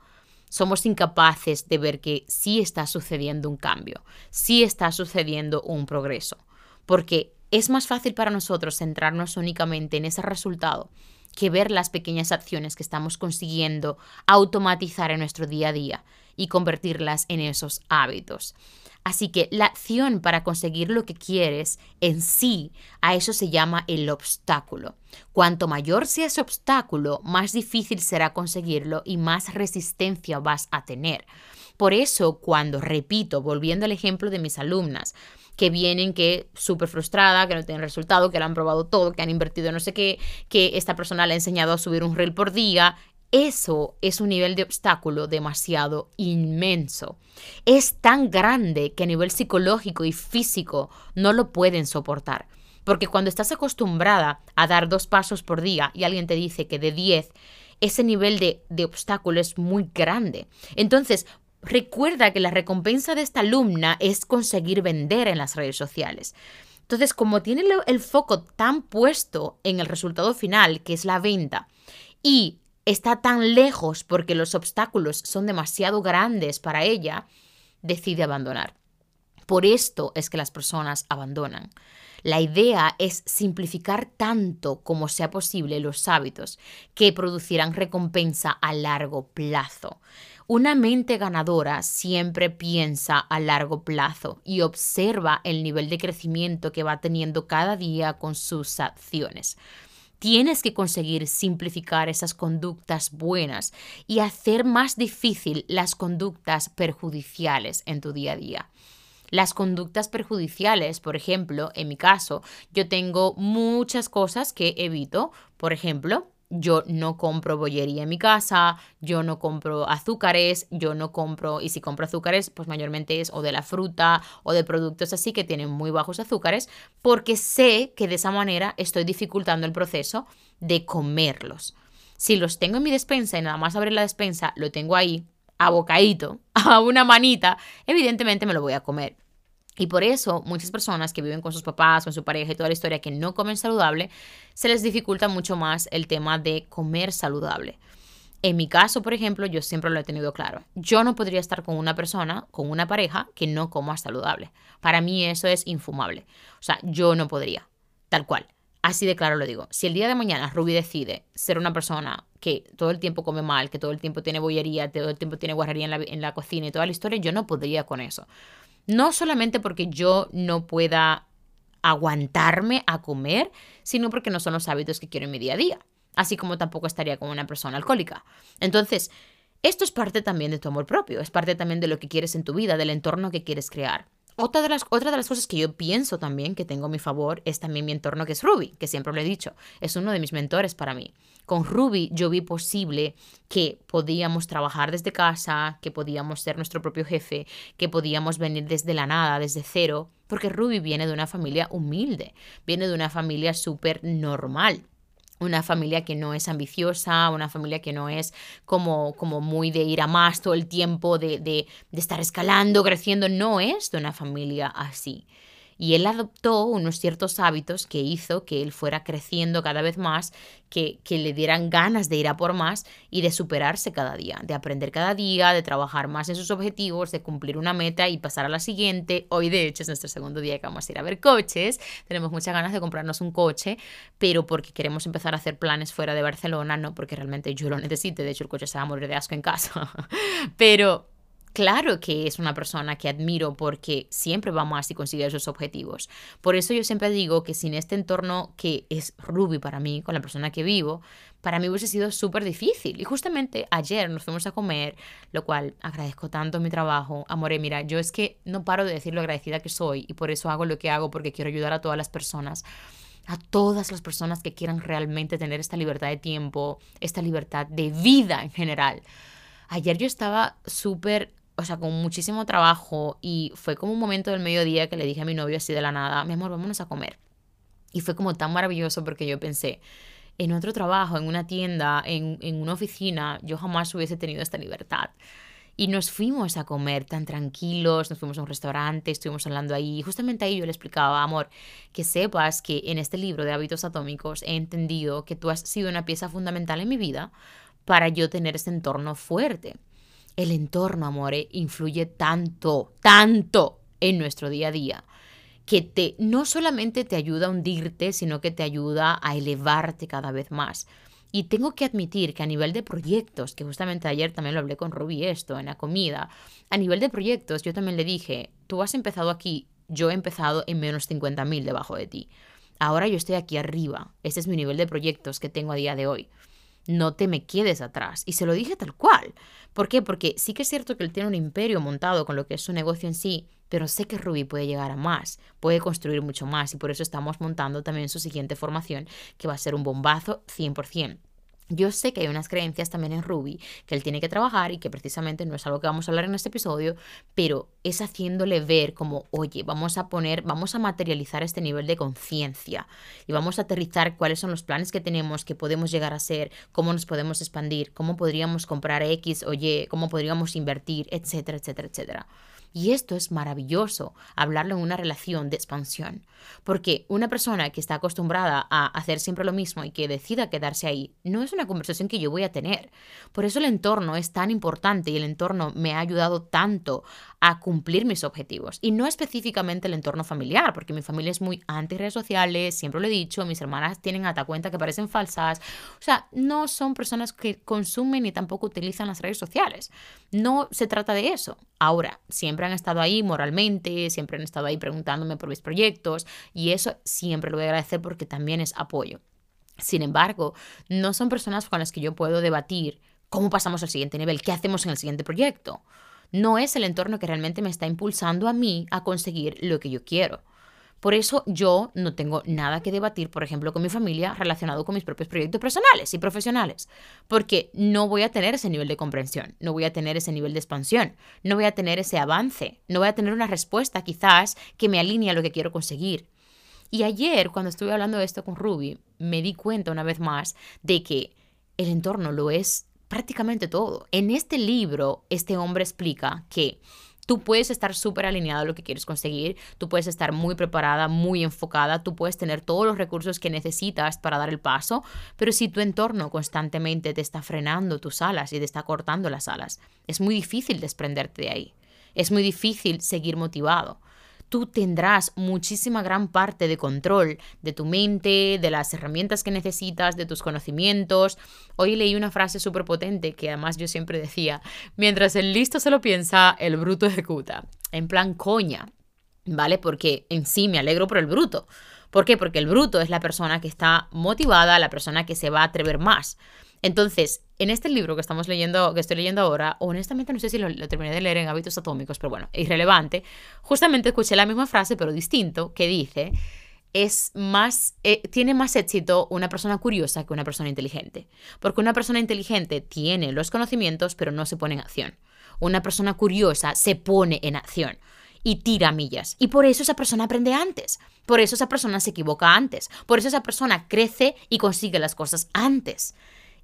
Somos incapaces de ver que sí está sucediendo un cambio, sí está sucediendo un progreso, porque es más fácil para nosotros centrarnos únicamente en ese resultado que ver las pequeñas acciones que estamos consiguiendo automatizar en nuestro día a día y convertirlas en esos hábitos. Así que la acción para conseguir lo que quieres en sí, a eso se llama el obstáculo. Cuanto mayor sea ese obstáculo, más difícil será conseguirlo y más resistencia vas a tener. Por eso, cuando repito, volviendo al ejemplo de mis alumnas, que vienen que súper frustrada, que no tienen resultado, que lo han probado todo, que han invertido no sé qué, que esta persona le ha enseñado a subir un reel por día, eso es un nivel de obstáculo demasiado inmenso. Es tan grande que a nivel psicológico y físico no lo pueden soportar. Porque cuando estás acostumbrada a dar dos pasos por día y alguien te dice que de 10, ese nivel de, de obstáculo es muy grande. Entonces, recuerda que la recompensa de esta alumna es conseguir vender en las redes sociales. Entonces, como tiene el foco tan puesto en el resultado final, que es la venta, y está tan lejos porque los obstáculos son demasiado grandes para ella, decide abandonar. Por esto es que las personas abandonan. La idea es simplificar tanto como sea posible los hábitos que producirán recompensa a largo plazo. Una mente ganadora siempre piensa a largo plazo y observa el nivel de crecimiento que va teniendo cada día con sus acciones. Tienes que conseguir simplificar esas conductas buenas y hacer más difícil las conductas perjudiciales en tu día a día. Las conductas perjudiciales, por ejemplo, en mi caso, yo tengo muchas cosas que evito. Por ejemplo, yo no compro bollería en mi casa, yo no compro azúcares, yo no compro, y si compro azúcares, pues mayormente es o de la fruta o de productos así que tienen muy bajos azúcares, porque sé que de esa manera estoy dificultando el proceso de comerlos. Si los tengo en mi despensa y nada más abrir la despensa, lo tengo ahí, abocadito, a una manita, evidentemente me lo voy a comer. Y por eso muchas personas que viven con sus papás, con su pareja y toda la historia que no comen saludable, se les dificulta mucho más el tema de comer saludable. En mi caso, por ejemplo, yo siempre lo he tenido claro. Yo no podría estar con una persona, con una pareja que no coma saludable. Para mí eso es infumable. O sea, yo no podría, tal cual. Así de claro lo digo. Si el día de mañana Ruby decide ser una persona que todo el tiempo come mal, que todo el tiempo tiene bollería, todo el tiempo tiene guarrería en la, en la cocina y toda la historia, yo no podría con eso. No solamente porque yo no pueda aguantarme a comer, sino porque no son los hábitos que quiero en mi día a día. Así como tampoco estaría como una persona alcohólica. Entonces, esto es parte también de tu amor propio, es parte también de lo que quieres en tu vida, del entorno que quieres crear. Otra de, las, otra de las cosas que yo pienso también que tengo a mi favor es también mi entorno que es Ruby, que siempre lo he dicho, es uno de mis mentores para mí. Con Ruby yo vi posible que podíamos trabajar desde casa, que podíamos ser nuestro propio jefe, que podíamos venir desde la nada, desde cero, porque Ruby viene de una familia humilde, viene de una familia súper normal una familia que no es ambiciosa, una familia que no es como, como muy de ir a más todo el tiempo, de, de, de estar escalando, creciendo, no es de una familia así. Y él adoptó unos ciertos hábitos que hizo que él fuera creciendo cada vez más, que, que, le dieran ganas de ir a por más y de superarse cada día, de aprender cada día, de trabajar más en sus objetivos, de cumplir una meta y pasar a la siguiente. Hoy, de hecho, es nuestro segundo día que vamos a ir a ver coches. Tenemos muchas ganas de comprarnos un coche, pero porque queremos empezar a hacer planes fuera de Barcelona, no porque realmente yo lo necesite. De hecho, el coche se va a morir de asco en casa. pero Claro que es una persona que admiro porque siempre va más y consigue esos objetivos. Por eso yo siempre digo que sin este entorno que es Ruby para mí, con la persona que vivo, para mí hubiese sido súper difícil. Y justamente ayer nos fuimos a comer, lo cual agradezco tanto mi trabajo. Amore, mira, yo es que no paro de decir lo agradecida que soy y por eso hago lo que hago, porque quiero ayudar a todas las personas a todas las personas que quieran realmente tener esta libertad de tiempo, esta libertad de vida en general. Ayer yo estaba súper o sea, con muchísimo trabajo y fue como un momento del mediodía que le dije a mi novio así de la nada, mi amor, vámonos a comer. Y fue como tan maravilloso porque yo pensé, en otro trabajo, en una tienda, en, en una oficina, yo jamás hubiese tenido esta libertad. Y nos fuimos a comer tan tranquilos, nos fuimos a un restaurante, estuvimos hablando ahí. Y justamente ahí yo le explicaba, amor, que sepas que en este libro de hábitos atómicos he entendido que tú has sido una pieza fundamental en mi vida para yo tener este entorno fuerte. El entorno, amore, influye tanto, tanto en nuestro día a día que te no solamente te ayuda a hundirte, sino que te ayuda a elevarte cada vez más. Y tengo que admitir que a nivel de proyectos, que justamente ayer también lo hablé con Ruby esto en la comida, a nivel de proyectos yo también le dije, tú has empezado aquí, yo he empezado en menos 50.000 debajo de ti. Ahora yo estoy aquí arriba, ese es mi nivel de proyectos que tengo a día de hoy no te me quedes atrás. Y se lo dije tal cual. ¿Por qué? Porque sí que es cierto que él tiene un imperio montado con lo que es su negocio en sí, pero sé que Ruby puede llegar a más, puede construir mucho más y por eso estamos montando también su siguiente formación, que va a ser un bombazo 100%. Yo sé que hay unas creencias también en Ruby que él tiene que trabajar y que precisamente no es algo que vamos a hablar en este episodio, pero es haciéndole ver como, oye, vamos a poner, vamos a materializar este nivel de conciencia y vamos a aterrizar cuáles son los planes que tenemos, que podemos llegar a ser, cómo nos podemos expandir, cómo podríamos comprar X o Y, cómo podríamos invertir, etcétera, etcétera, etcétera. Y esto es maravilloso, hablarlo en una relación de expansión. Porque una persona que está acostumbrada a hacer siempre lo mismo y que decida quedarse ahí, no es una conversación que yo voy a tener. Por eso el entorno es tan importante y el entorno me ha ayudado tanto a cumplir mis objetivos. Y no específicamente el entorno familiar, porque mi familia es muy anti redes sociales, siempre lo he dicho, mis hermanas tienen hasta cuenta que parecen falsas. O sea, no son personas que consumen ni tampoco utilizan las redes sociales. No se trata de eso. Ahora, siempre han estado ahí moralmente, siempre han estado ahí preguntándome por mis proyectos y eso siempre lo voy a agradecer porque también es apoyo. Sin embargo, no son personas con las que yo puedo debatir cómo pasamos al siguiente nivel, qué hacemos en el siguiente proyecto. No es el entorno que realmente me está impulsando a mí a conseguir lo que yo quiero. Por eso yo no tengo nada que debatir, por ejemplo, con mi familia relacionado con mis propios proyectos personales y profesionales, porque no voy a tener ese nivel de comprensión, no voy a tener ese nivel de expansión, no voy a tener ese avance, no voy a tener una respuesta quizás que me alinee a lo que quiero conseguir. Y ayer, cuando estuve hablando de esto con Ruby, me di cuenta una vez más de que el entorno lo es prácticamente todo. En este libro, este hombre explica que Tú puedes estar súper alineado a lo que quieres conseguir, tú puedes estar muy preparada, muy enfocada, tú puedes tener todos los recursos que necesitas para dar el paso, pero si tu entorno constantemente te está frenando tus alas y te está cortando las alas, es muy difícil desprenderte de ahí. Es muy difícil seguir motivado tú tendrás muchísima gran parte de control de tu mente, de las herramientas que necesitas, de tus conocimientos. Hoy leí una frase súper potente que además yo siempre decía, mientras el listo se lo piensa, el bruto ejecuta. En plan coña, ¿vale? Porque en sí me alegro por el bruto. ¿Por qué? Porque el bruto es la persona que está motivada, la persona que se va a atrever más. Entonces, en este libro que estamos leyendo, que estoy leyendo ahora, honestamente no sé si lo, terminé de leer en Hábitos Atómicos, pero bueno, irrelevante, justamente escuché la misma frase, pero distinto, que dice, es más, eh, tiene más éxito una persona curiosa que una persona inteligente. Porque una persona inteligente tiene los conocimientos, pero no se pone en acción. Una persona curiosa se pone en acción y tira millas. Y por eso esa persona aprende antes. Por eso esa persona se equivoca antes. Por eso esa persona crece y consigue las cosas antes.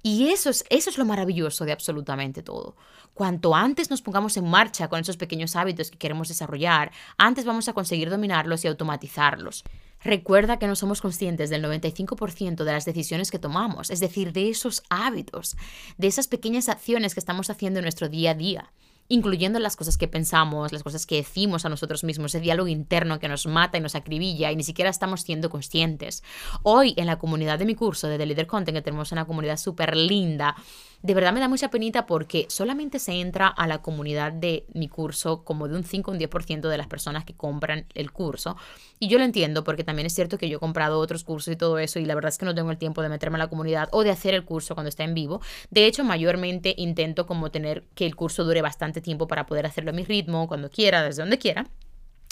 Y eso es, eso es lo maravilloso de absolutamente todo. Cuanto antes nos pongamos en marcha con esos pequeños hábitos que queremos desarrollar, antes vamos a conseguir dominarlos y automatizarlos. Recuerda que no somos conscientes del 95% de las decisiones que tomamos, es decir, de esos hábitos, de esas pequeñas acciones que estamos haciendo en nuestro día a día incluyendo las cosas que pensamos, las cosas que decimos a nosotros mismos, ese diálogo interno que nos mata y nos acribilla y ni siquiera estamos siendo conscientes. Hoy en la comunidad de mi curso de The Leader Content, que tenemos una comunidad súper linda, de verdad me da mucha penita porque solamente se entra a la comunidad de mi curso como de un 5 o un 10% de las personas que compran el curso. Y yo lo entiendo porque también es cierto que yo he comprado otros cursos y todo eso y la verdad es que no tengo el tiempo de meterme a la comunidad o de hacer el curso cuando está en vivo. De hecho, mayormente intento como tener que el curso dure bastante tiempo para poder hacerlo a mi ritmo, cuando quiera, desde donde quiera.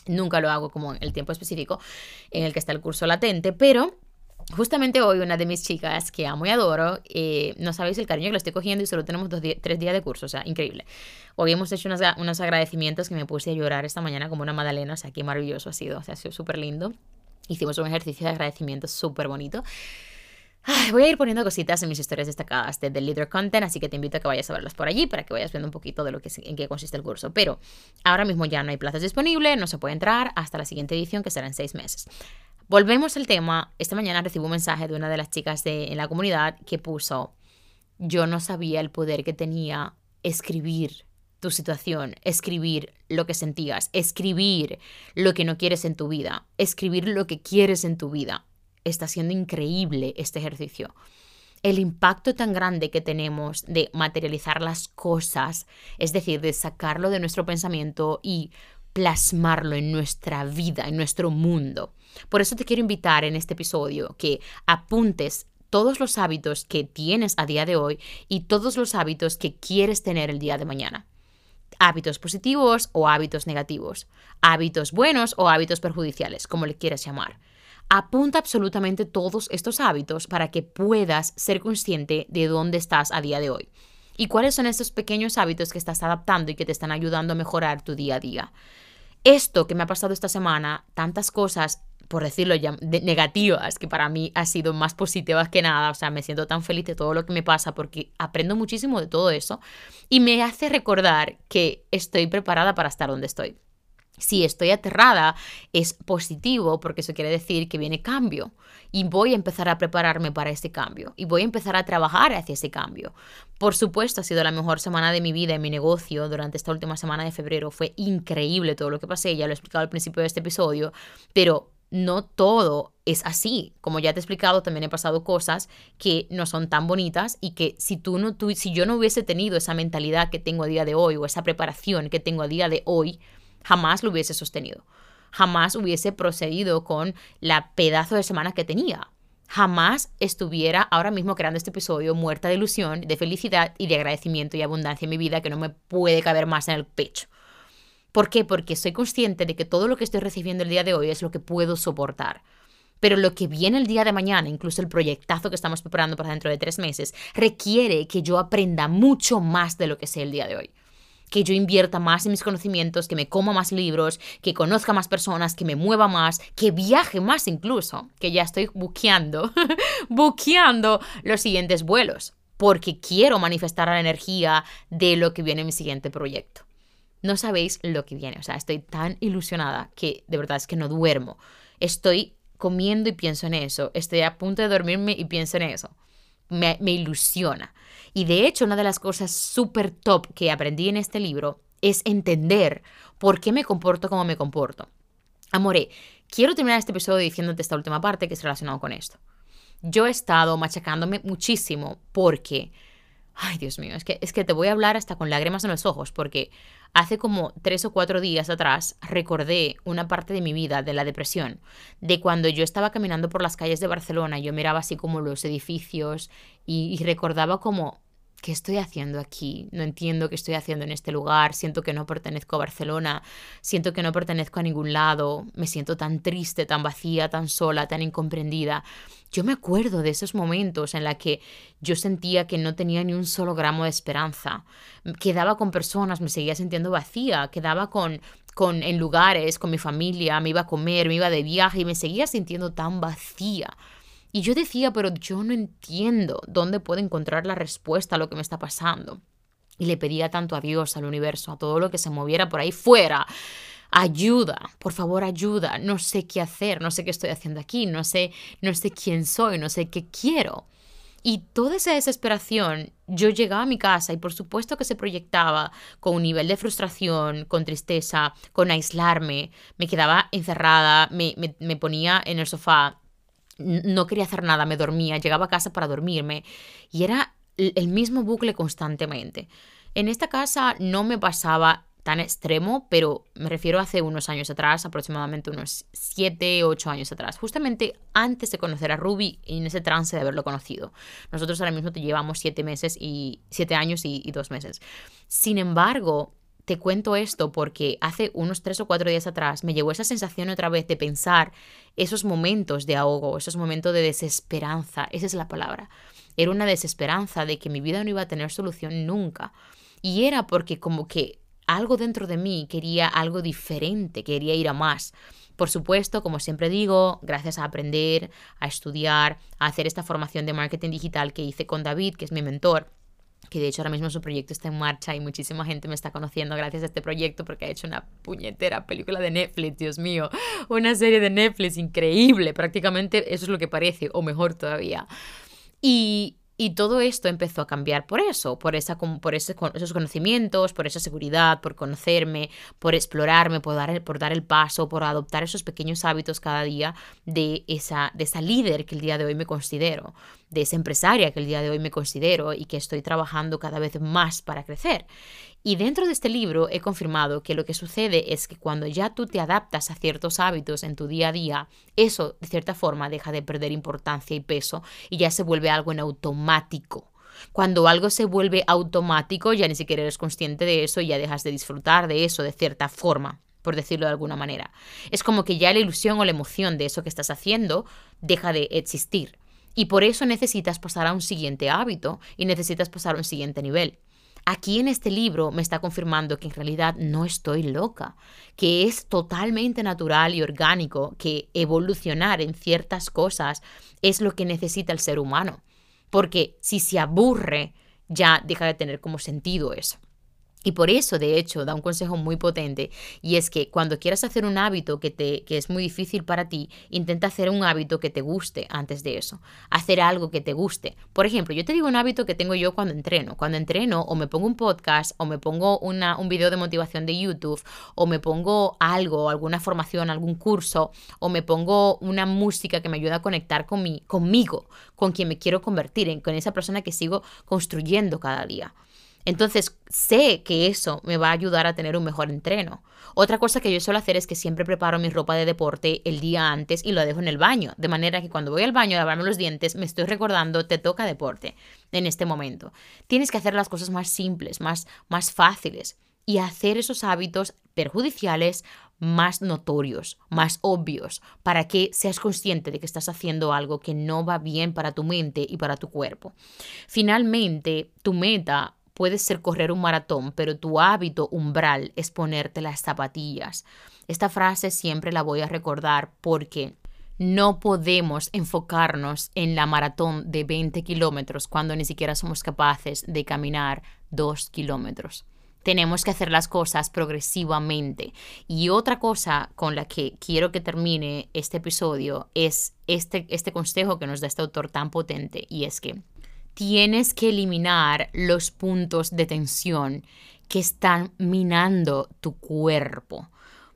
Nunca lo hago como en el tiempo específico en el que está el curso latente, pero Justamente hoy una de mis chicas que amo y adoro, eh, no sabéis el cariño que le estoy cogiendo y solo tenemos dos tres días de curso, o sea, increíble. Hoy hemos hecho unos, unos agradecimientos que me puse a llorar esta mañana como una madalena, o sea, qué maravilloso ha sido, o sea, ha sido súper lindo. Hicimos un ejercicio de agradecimiento súper bonito. voy a ir poniendo cositas en mis historias destacadas de The Leader Content, así que te invito a que vayas a verlas por allí para que vayas viendo un poquito de lo que en qué consiste el curso. Pero ahora mismo ya no hay plazas disponibles, no se puede entrar hasta la siguiente edición que será en seis meses. Volvemos al tema. Esta mañana recibo un mensaje de una de las chicas de, en la comunidad que puso, yo no sabía el poder que tenía escribir tu situación, escribir lo que sentías, escribir lo que no quieres en tu vida, escribir lo que quieres en tu vida. Está siendo increíble este ejercicio. El impacto tan grande que tenemos de materializar las cosas, es decir, de sacarlo de nuestro pensamiento y plasmarlo en nuestra vida, en nuestro mundo. Por eso te quiero invitar en este episodio que apuntes todos los hábitos que tienes a día de hoy y todos los hábitos que quieres tener el día de mañana. Hábitos positivos o hábitos negativos. Hábitos buenos o hábitos perjudiciales, como le quieras llamar. Apunta absolutamente todos estos hábitos para que puedas ser consciente de dónde estás a día de hoy. ¿Y cuáles son estos pequeños hábitos que estás adaptando y que te están ayudando a mejorar tu día a día? Esto que me ha pasado esta semana, tantas cosas por decirlo ya, negativas, que para mí ha sido más positivas que nada. O sea, me siento tan feliz de todo lo que me pasa porque aprendo muchísimo de todo eso y me hace recordar que estoy preparada para estar donde estoy. Si estoy aterrada, es positivo porque eso quiere decir que viene cambio y voy a empezar a prepararme para ese cambio y voy a empezar a trabajar hacia ese cambio. Por supuesto, ha sido la mejor semana de mi vida en mi negocio durante esta última semana de febrero. Fue increíble todo lo que pasé, ya lo he explicado al principio de este episodio, pero no todo es así. Como ya te he explicado, también he pasado cosas que no son tan bonitas y que si tú no si yo no hubiese tenido esa mentalidad que tengo a día de hoy o esa preparación que tengo a día de hoy, jamás lo hubiese sostenido. Jamás hubiese procedido con la pedazo de semana que tenía. Jamás estuviera ahora mismo creando este episodio muerta de ilusión, de felicidad y de agradecimiento y abundancia en mi vida que no me puede caber más en el pecho. ¿Por qué? Porque soy consciente de que todo lo que estoy recibiendo el día de hoy es lo que puedo soportar. Pero lo que viene el día de mañana, incluso el proyectazo que estamos preparando para dentro de tres meses, requiere que yo aprenda mucho más de lo que sé el día de hoy. Que yo invierta más en mis conocimientos, que me coma más libros, que conozca más personas, que me mueva más, que viaje más incluso, que ya estoy buqueando, buqueando los siguientes vuelos, porque quiero manifestar la energía de lo que viene en mi siguiente proyecto no sabéis lo que viene. O sea, estoy tan ilusionada que de verdad es que no duermo. Estoy comiendo y pienso en eso. Estoy a punto de dormirme y pienso en eso. Me, ilusiona. Y de hecho, una de las cosas súper top que aprendí en este libro es entender por qué me comporto como me comporto. Amore, quiero terminar este episodio diciéndote esta última parte que es relacionado con esto. Yo he estado machacándome muchísimo porque, ay Dios mío, es que, es que te voy a hablar hasta con lágrimas en los ojos porque Hace como tres o cuatro días atrás recordé una parte de mi vida, de la depresión, de cuando yo estaba caminando por las calles de Barcelona, yo miraba así como los edificios y, y recordaba como ¿qué estoy haciendo aquí? No entiendo qué estoy haciendo en este lugar, siento que no pertenezco a Barcelona, siento que no pertenezco a ningún lado, me siento tan triste, tan vacía, tan sola, tan incomprendida. Yo me acuerdo de esos momentos en los que yo sentía que no tenía ni un solo gramo de esperanza. Quedaba con personas, me seguía sintiendo vacía, quedaba con, con en lugares, con mi familia, me iba a comer, me iba de viaje y me seguía sintiendo tan vacía. Y yo decía, pero yo no entiendo dónde puedo encontrar la respuesta a lo que me está pasando. Y le pedía tanto a Dios, al universo, a todo lo que se moviera por ahí fuera. Ayuda, por favor, ayuda. No sé qué hacer, no sé qué estoy haciendo aquí, no sé, no sé quién soy, no sé qué quiero. Y toda esa desesperación, yo llegaba a mi casa y por supuesto que se proyectaba con un nivel de frustración, con tristeza, con aislarme. Me quedaba encerrada, me, me, me ponía en el sofá, no quería hacer nada, me dormía, llegaba a casa para dormirme y era el mismo bucle constantemente. En esta casa no me pasaba tan extremo, pero me refiero a hace unos años atrás, aproximadamente unos 7, 8 años atrás, justamente antes de conocer a Ruby y en ese trance de haberlo conocido. Nosotros ahora mismo te llevamos 7 meses y 7 años y, y 2 meses. Sin embargo, te cuento esto porque hace unos 3 o 4 días atrás me llegó esa sensación otra vez de pensar esos momentos de ahogo, esos momentos de desesperanza, esa es la palabra era una desesperanza de que mi vida no iba a tener solución nunca. Y era porque como que algo dentro de mí quería algo diferente, quería ir a más. Por supuesto, como siempre digo, gracias a aprender, a estudiar, a hacer esta formación de marketing digital que hice con David, que es mi mentor, que de hecho ahora mismo su proyecto está en marcha y muchísima gente me está conociendo gracias a este proyecto porque ha hecho una puñetera película de Netflix, Dios mío, una serie de Netflix increíble, prácticamente eso es lo que parece, o mejor todavía. Y, todo esto empezó a cambiar por eso, por, esa, por esos conocimientos, por esa seguridad, por conocerme, por explorarme, por dar, el, por dar el paso, por adoptar esos pequeños hábitos cada día de esa, de esa líder que el día de hoy me considero, de esa empresaria que el día de hoy me considero y que estoy trabajando cada vez más para crecer. Y dentro de este libro he confirmado que lo que sucede es que cuando ya tú te adaptas a ciertos hábitos en tu día a día, eso de cierta forma deja de perder importancia y peso y ya se vuelve algo en automático. Cuando algo se vuelve automático, ya ni siquiera eres consciente de eso y ya dejas de disfrutar de eso de cierta forma, por decirlo de alguna manera. Es como que ya la ilusión o la emoción de eso que estás haciendo deja de existir. Y por eso necesitas pasar a un siguiente hábito y necesitas pasar a un siguiente nivel. Aquí en este libro me está confirmando que en realidad no estoy loca, que es totalmente natural y orgánico que evolucionar en ciertas cosas es lo que necesita el ser humano. Porque si se aburre, ya deja de tener como sentido eso. Y por eso, de hecho, da un consejo muy potente y es que cuando quieras hacer un hábito que, te, que es muy difícil para ti, intenta hacer un hábito que te guste antes de eso. Hacer algo que te guste. Por ejemplo, yo te digo un hábito que tengo yo cuando entreno. Cuando entreno o me pongo un podcast o me pongo una, un video de motivación de YouTube o me pongo algo, alguna formación, algún curso o me pongo una música que me ayuda a conectar con mi, conmigo, con quien me quiero convertir, en, con esa persona que sigo construyendo cada día. Entonces, sé que eso me va a ayudar a tener un mejor entreno. Otra cosa que yo suelo hacer es que siempre preparo mi ropa de deporte el día antes y lo dejo en el baño, de manera que cuando voy al baño a lavarme los dientes me estoy recordando, te toca deporte en este momento. Tienes que hacer las cosas más simples, más, más fáciles y hacer esos hábitos perjudiciales más notorios, más obvios, para que seas consciente de que estás haciendo algo que no va bien para tu mente y para tu cuerpo. Finalmente, tu meta puede ser correr un maratón, pero tu hábito umbral es ponerte las zapatillas. Esta frase siempre la voy a recordar porque no podemos enfocarnos en la maratón de 20 kilómetros cuando ni siquiera somos capaces de caminar 2 kilómetros. Tenemos que hacer las cosas progresivamente. Y otra cosa con la que quiero que termine este episodio es este, este consejo que nos da este autor tan potente y es que tienes que eliminar los puntos de tensión que están minando tu cuerpo.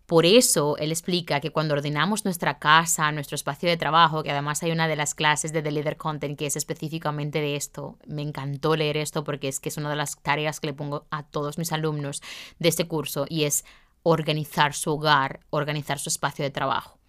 Por eso él explica que cuando ordenamos nuestra casa, nuestro espacio de trabajo, que además hay una de las clases de The Leader Content que es específicamente de esto, me encantó leer esto porque es que es una de las tareas que le pongo a todos mis alumnos de este curso y es organizar su hogar, organizar su espacio de trabajo.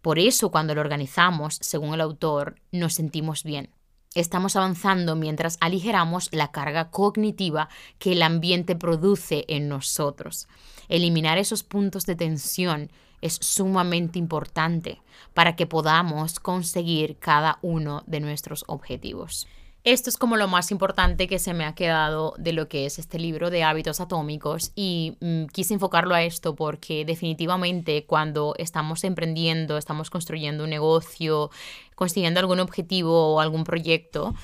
Por eso cuando lo organizamos, según el autor, nos sentimos bien estamos avanzando mientras aligeramos la carga cognitiva que el ambiente produce en nosotros. Eliminar esos puntos de tensión es sumamente importante para que podamos conseguir cada uno de nuestros objetivos. Esto es como lo más importante que se me ha quedado de lo que es este libro de hábitos atómicos y mm, quise enfocarlo a esto porque definitivamente cuando estamos emprendiendo, estamos construyendo un negocio, consiguiendo algún objetivo o algún proyecto,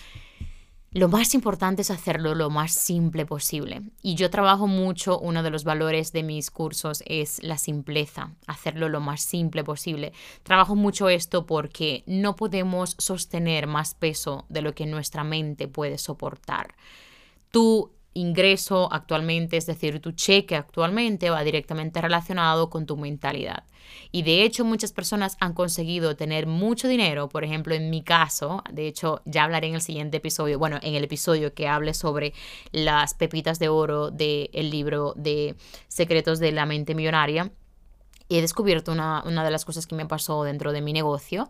lo más importante es hacerlo lo más simple posible. Y yo trabajo mucho, uno de los valores de mis cursos es la simpleza, hacerlo lo más simple posible. Trabajo mucho esto porque no podemos sostener más peso de lo que nuestra mente puede soportar. Tú ingreso actualmente, es decir, tu cheque actualmente va directamente relacionado con tu mentalidad. Y de hecho muchas personas han conseguido tener mucho dinero, por ejemplo en mi caso, de hecho ya hablaré en el siguiente episodio, bueno, en el episodio que hable sobre las pepitas de oro del libro de Secretos de la Mente Millonaria, he descubierto una, una de las cosas que me pasó dentro de mi negocio.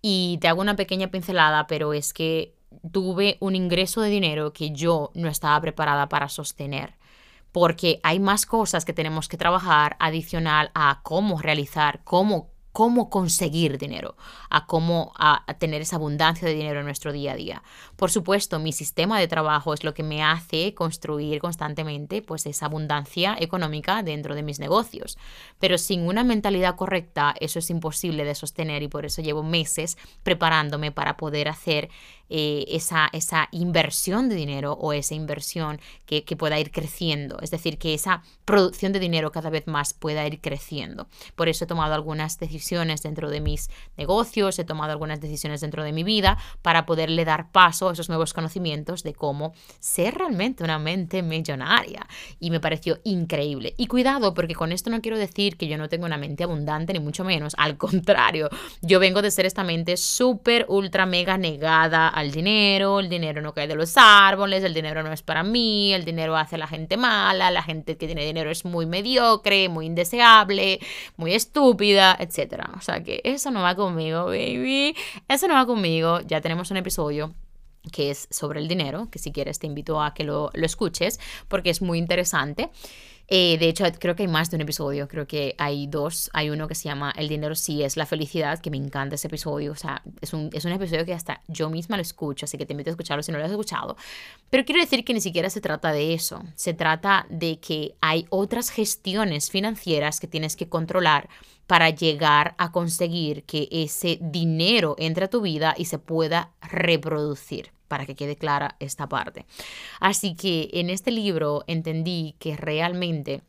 Y te hago una pequeña pincelada, pero es que tuve un ingreso de dinero que yo no estaba preparada para sostener. Porque hay más cosas que tenemos que trabajar adicional a cómo realizar, cómo cómo conseguir dinero, a cómo a, tener esa abundancia de dinero en nuestro día a día. Por supuesto, mi sistema de trabajo es lo que me hace construir constantemente pues esa abundancia económica dentro de mis negocios. Pero sin una mentalidad correcta, eso es imposible de sostener y por eso llevo meses preparándome para poder hacer eh, esa, esa inversión de dinero o esa inversión que, que pueda ir creciendo. Es decir, que esa producción de dinero cada vez más pueda ir creciendo. Por eso he tomado algunas decisiones dentro de mis negocios, he tomado algunas decisiones dentro de mi vida para poderle dar paso esos nuevos conocimientos de cómo ser realmente una mente millonaria. Y me pareció increíble. Y cuidado, porque con esto no quiero decir que yo no tengo una mente abundante, ni mucho menos. Al contrario, yo vengo de ser esta mente súper, ultra, mega negada al dinero, el dinero no cae de los árboles, el dinero no es para mí, el dinero hace a la gente mala, la gente que tiene dinero es muy mediocre, muy indeseable, muy estúpida, etc. O sea que eso no va conmigo, baby. Eso no va conmigo. Ya tenemos un episodio que es sobre el dinero, que si quieres te invito a que lo, lo escuches porque es muy interesante. Eh, de hecho, creo que hay más de un episodio, creo que hay dos. Hay uno que se llama El dinero sí es la felicidad, que me encanta ese episodio. O sea, es un, es un episodio que hasta yo misma lo escucho, así que te invito a escucharlo si no lo has escuchado. Pero quiero decir que ni siquiera se trata de eso. Se trata de que hay otras gestiones financieras que tienes que controlar para llegar a conseguir que ese dinero entre a tu vida y se pueda reproducir para que quede clara esta parte. Así que en este libro entendí que realmente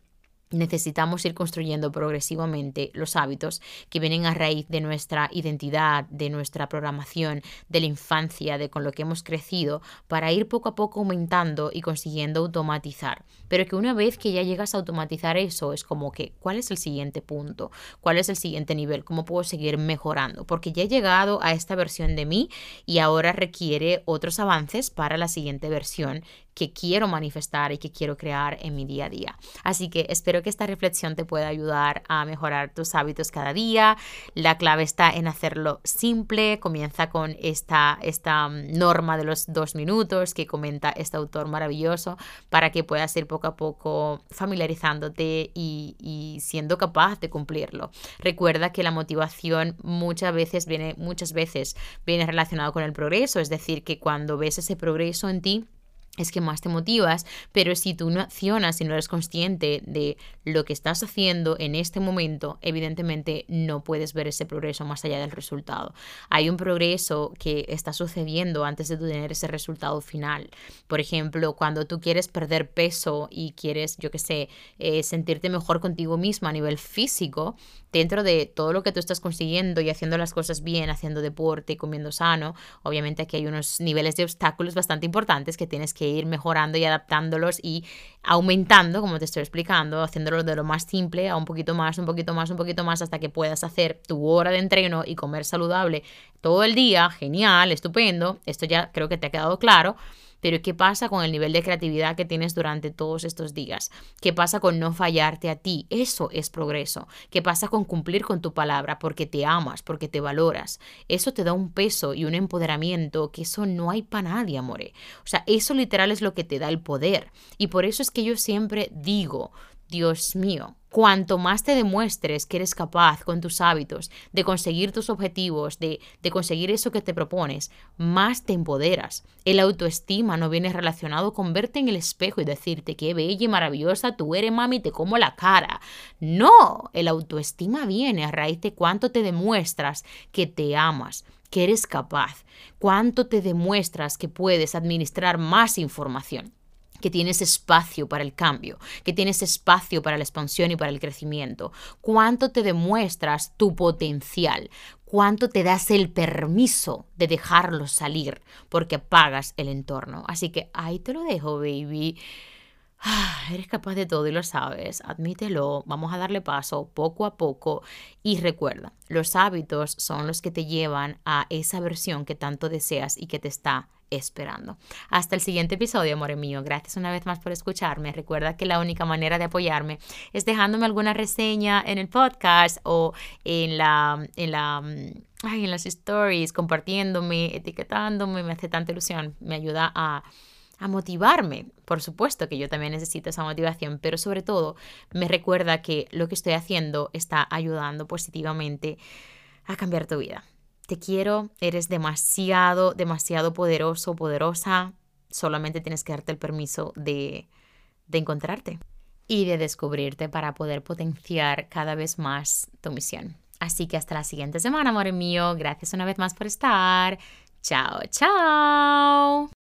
necesitamos ir construyendo progresivamente los hábitos que vienen a raíz de nuestra identidad, de nuestra programación, de la infancia, de con lo que hemos crecido, para ir poco a poco aumentando y consiguiendo automatizar. Pero que una vez que ya llegas a automatizar eso, es como que, ¿cuál es el siguiente punto? ¿Cuál es el siguiente nivel? ¿Cómo puedo seguir mejorando? Porque ya he llegado a esta versión de mí y ahora requiere otros avances para la siguiente versión que quiero manifestar y que quiero crear en mi día a día. Así que espero que esta reflexión te pueda ayudar a mejorar tus hábitos cada día. La clave está en hacerlo simple. Comienza con esta, esta mm, norma de los dos minutos que comenta este autor maravilloso para que puedas ir poco a poco familiarizándote y, y siendo capaz de cumplirlo. Recuerda que la motivación muchas veces viene, muchas veces viene relacionado con el progreso, es decir, que cuando ves ese progreso en ti, es que más te motivas, pero si tú no accionas y no eres consciente de lo que estás haciendo en este momento, evidentemente no puedes ver ese progreso más allá del resultado. Hay un progreso que está sucediendo antes de tener ese resultado final. Por ejemplo, cuando tú quieres perder peso y quieres, yo qué sé, eh, sentirte mejor contigo misma a nivel físico, dentro de todo lo que tú estás consiguiendo y haciendo las cosas bien, haciendo deporte y comiendo sano, obviamente aquí hay unos niveles de obstáculos bastante importantes que tienes que ir mejorando y adaptándolos y aumentando, como te estoy explicando, haciéndolo de lo más simple a un poquito más, un poquito más, un poquito más, hasta que puedas hacer tu hora de entreno y comer saludable todo el día. Genial, estupendo. Esto ya creo que te ha quedado claro. Pero ¿qué pasa con el nivel de creatividad que tienes durante todos estos días? ¿Qué pasa con no fallarte a ti? Eso es progreso. ¿Qué pasa con cumplir con tu palabra porque te amas, porque te valoras? Eso te da un peso y un empoderamiento que eso no hay para nadie, amore. O sea, eso literal es lo que te da el poder. Y por eso es que yo siempre digo, Dios mío, Cuanto más te demuestres que eres capaz con tus hábitos de conseguir tus objetivos, de, conseguir eso que te propones, más te empoderas. El autoestima no viene relacionado con verte en el espejo y decirte qué bella y maravillosa tú eres, mami, te como la cara. No, el autoestima viene a raíz de cuánto te demuestras que te amas, que eres capaz, cuánto te demuestras que puedes administrar más información que tienes espacio para el cambio, que tienes espacio para la expansión y para el crecimiento, cuánto te demuestras tu potencial, cuánto te das el permiso de dejarlo salir porque pagas el entorno. Así que ahí te lo dejo, baby. Ah, eres capaz de todo y lo sabes, admítelo, vamos a darle paso poco a poco. Y recuerda, los hábitos son los que te llevan a esa versión que tanto deseas y que te está esperando. Hasta el siguiente episodio, amor mío. Gracias una vez más por escucharme. Recuerda que la única manera de apoyarme es dejándome alguna reseña en el podcast o en la en la en las stories, compartiéndome, etiquetándome, me hace tanta ilusión, me ayuda a a motivarme. Por supuesto que yo también necesito esa motivación, pero sobre todo me recuerda que lo que estoy haciendo está ayudando positivamente a cambiar tu vida. Te quiero, eres demasiado, demasiado poderoso, poderosa. Solamente tienes que darte el permiso de, de encontrarte y de descubrirte para poder potenciar cada vez más tu misión. Así que hasta la siguiente semana, amor mío. Gracias una vez más por estar. Chao, chao.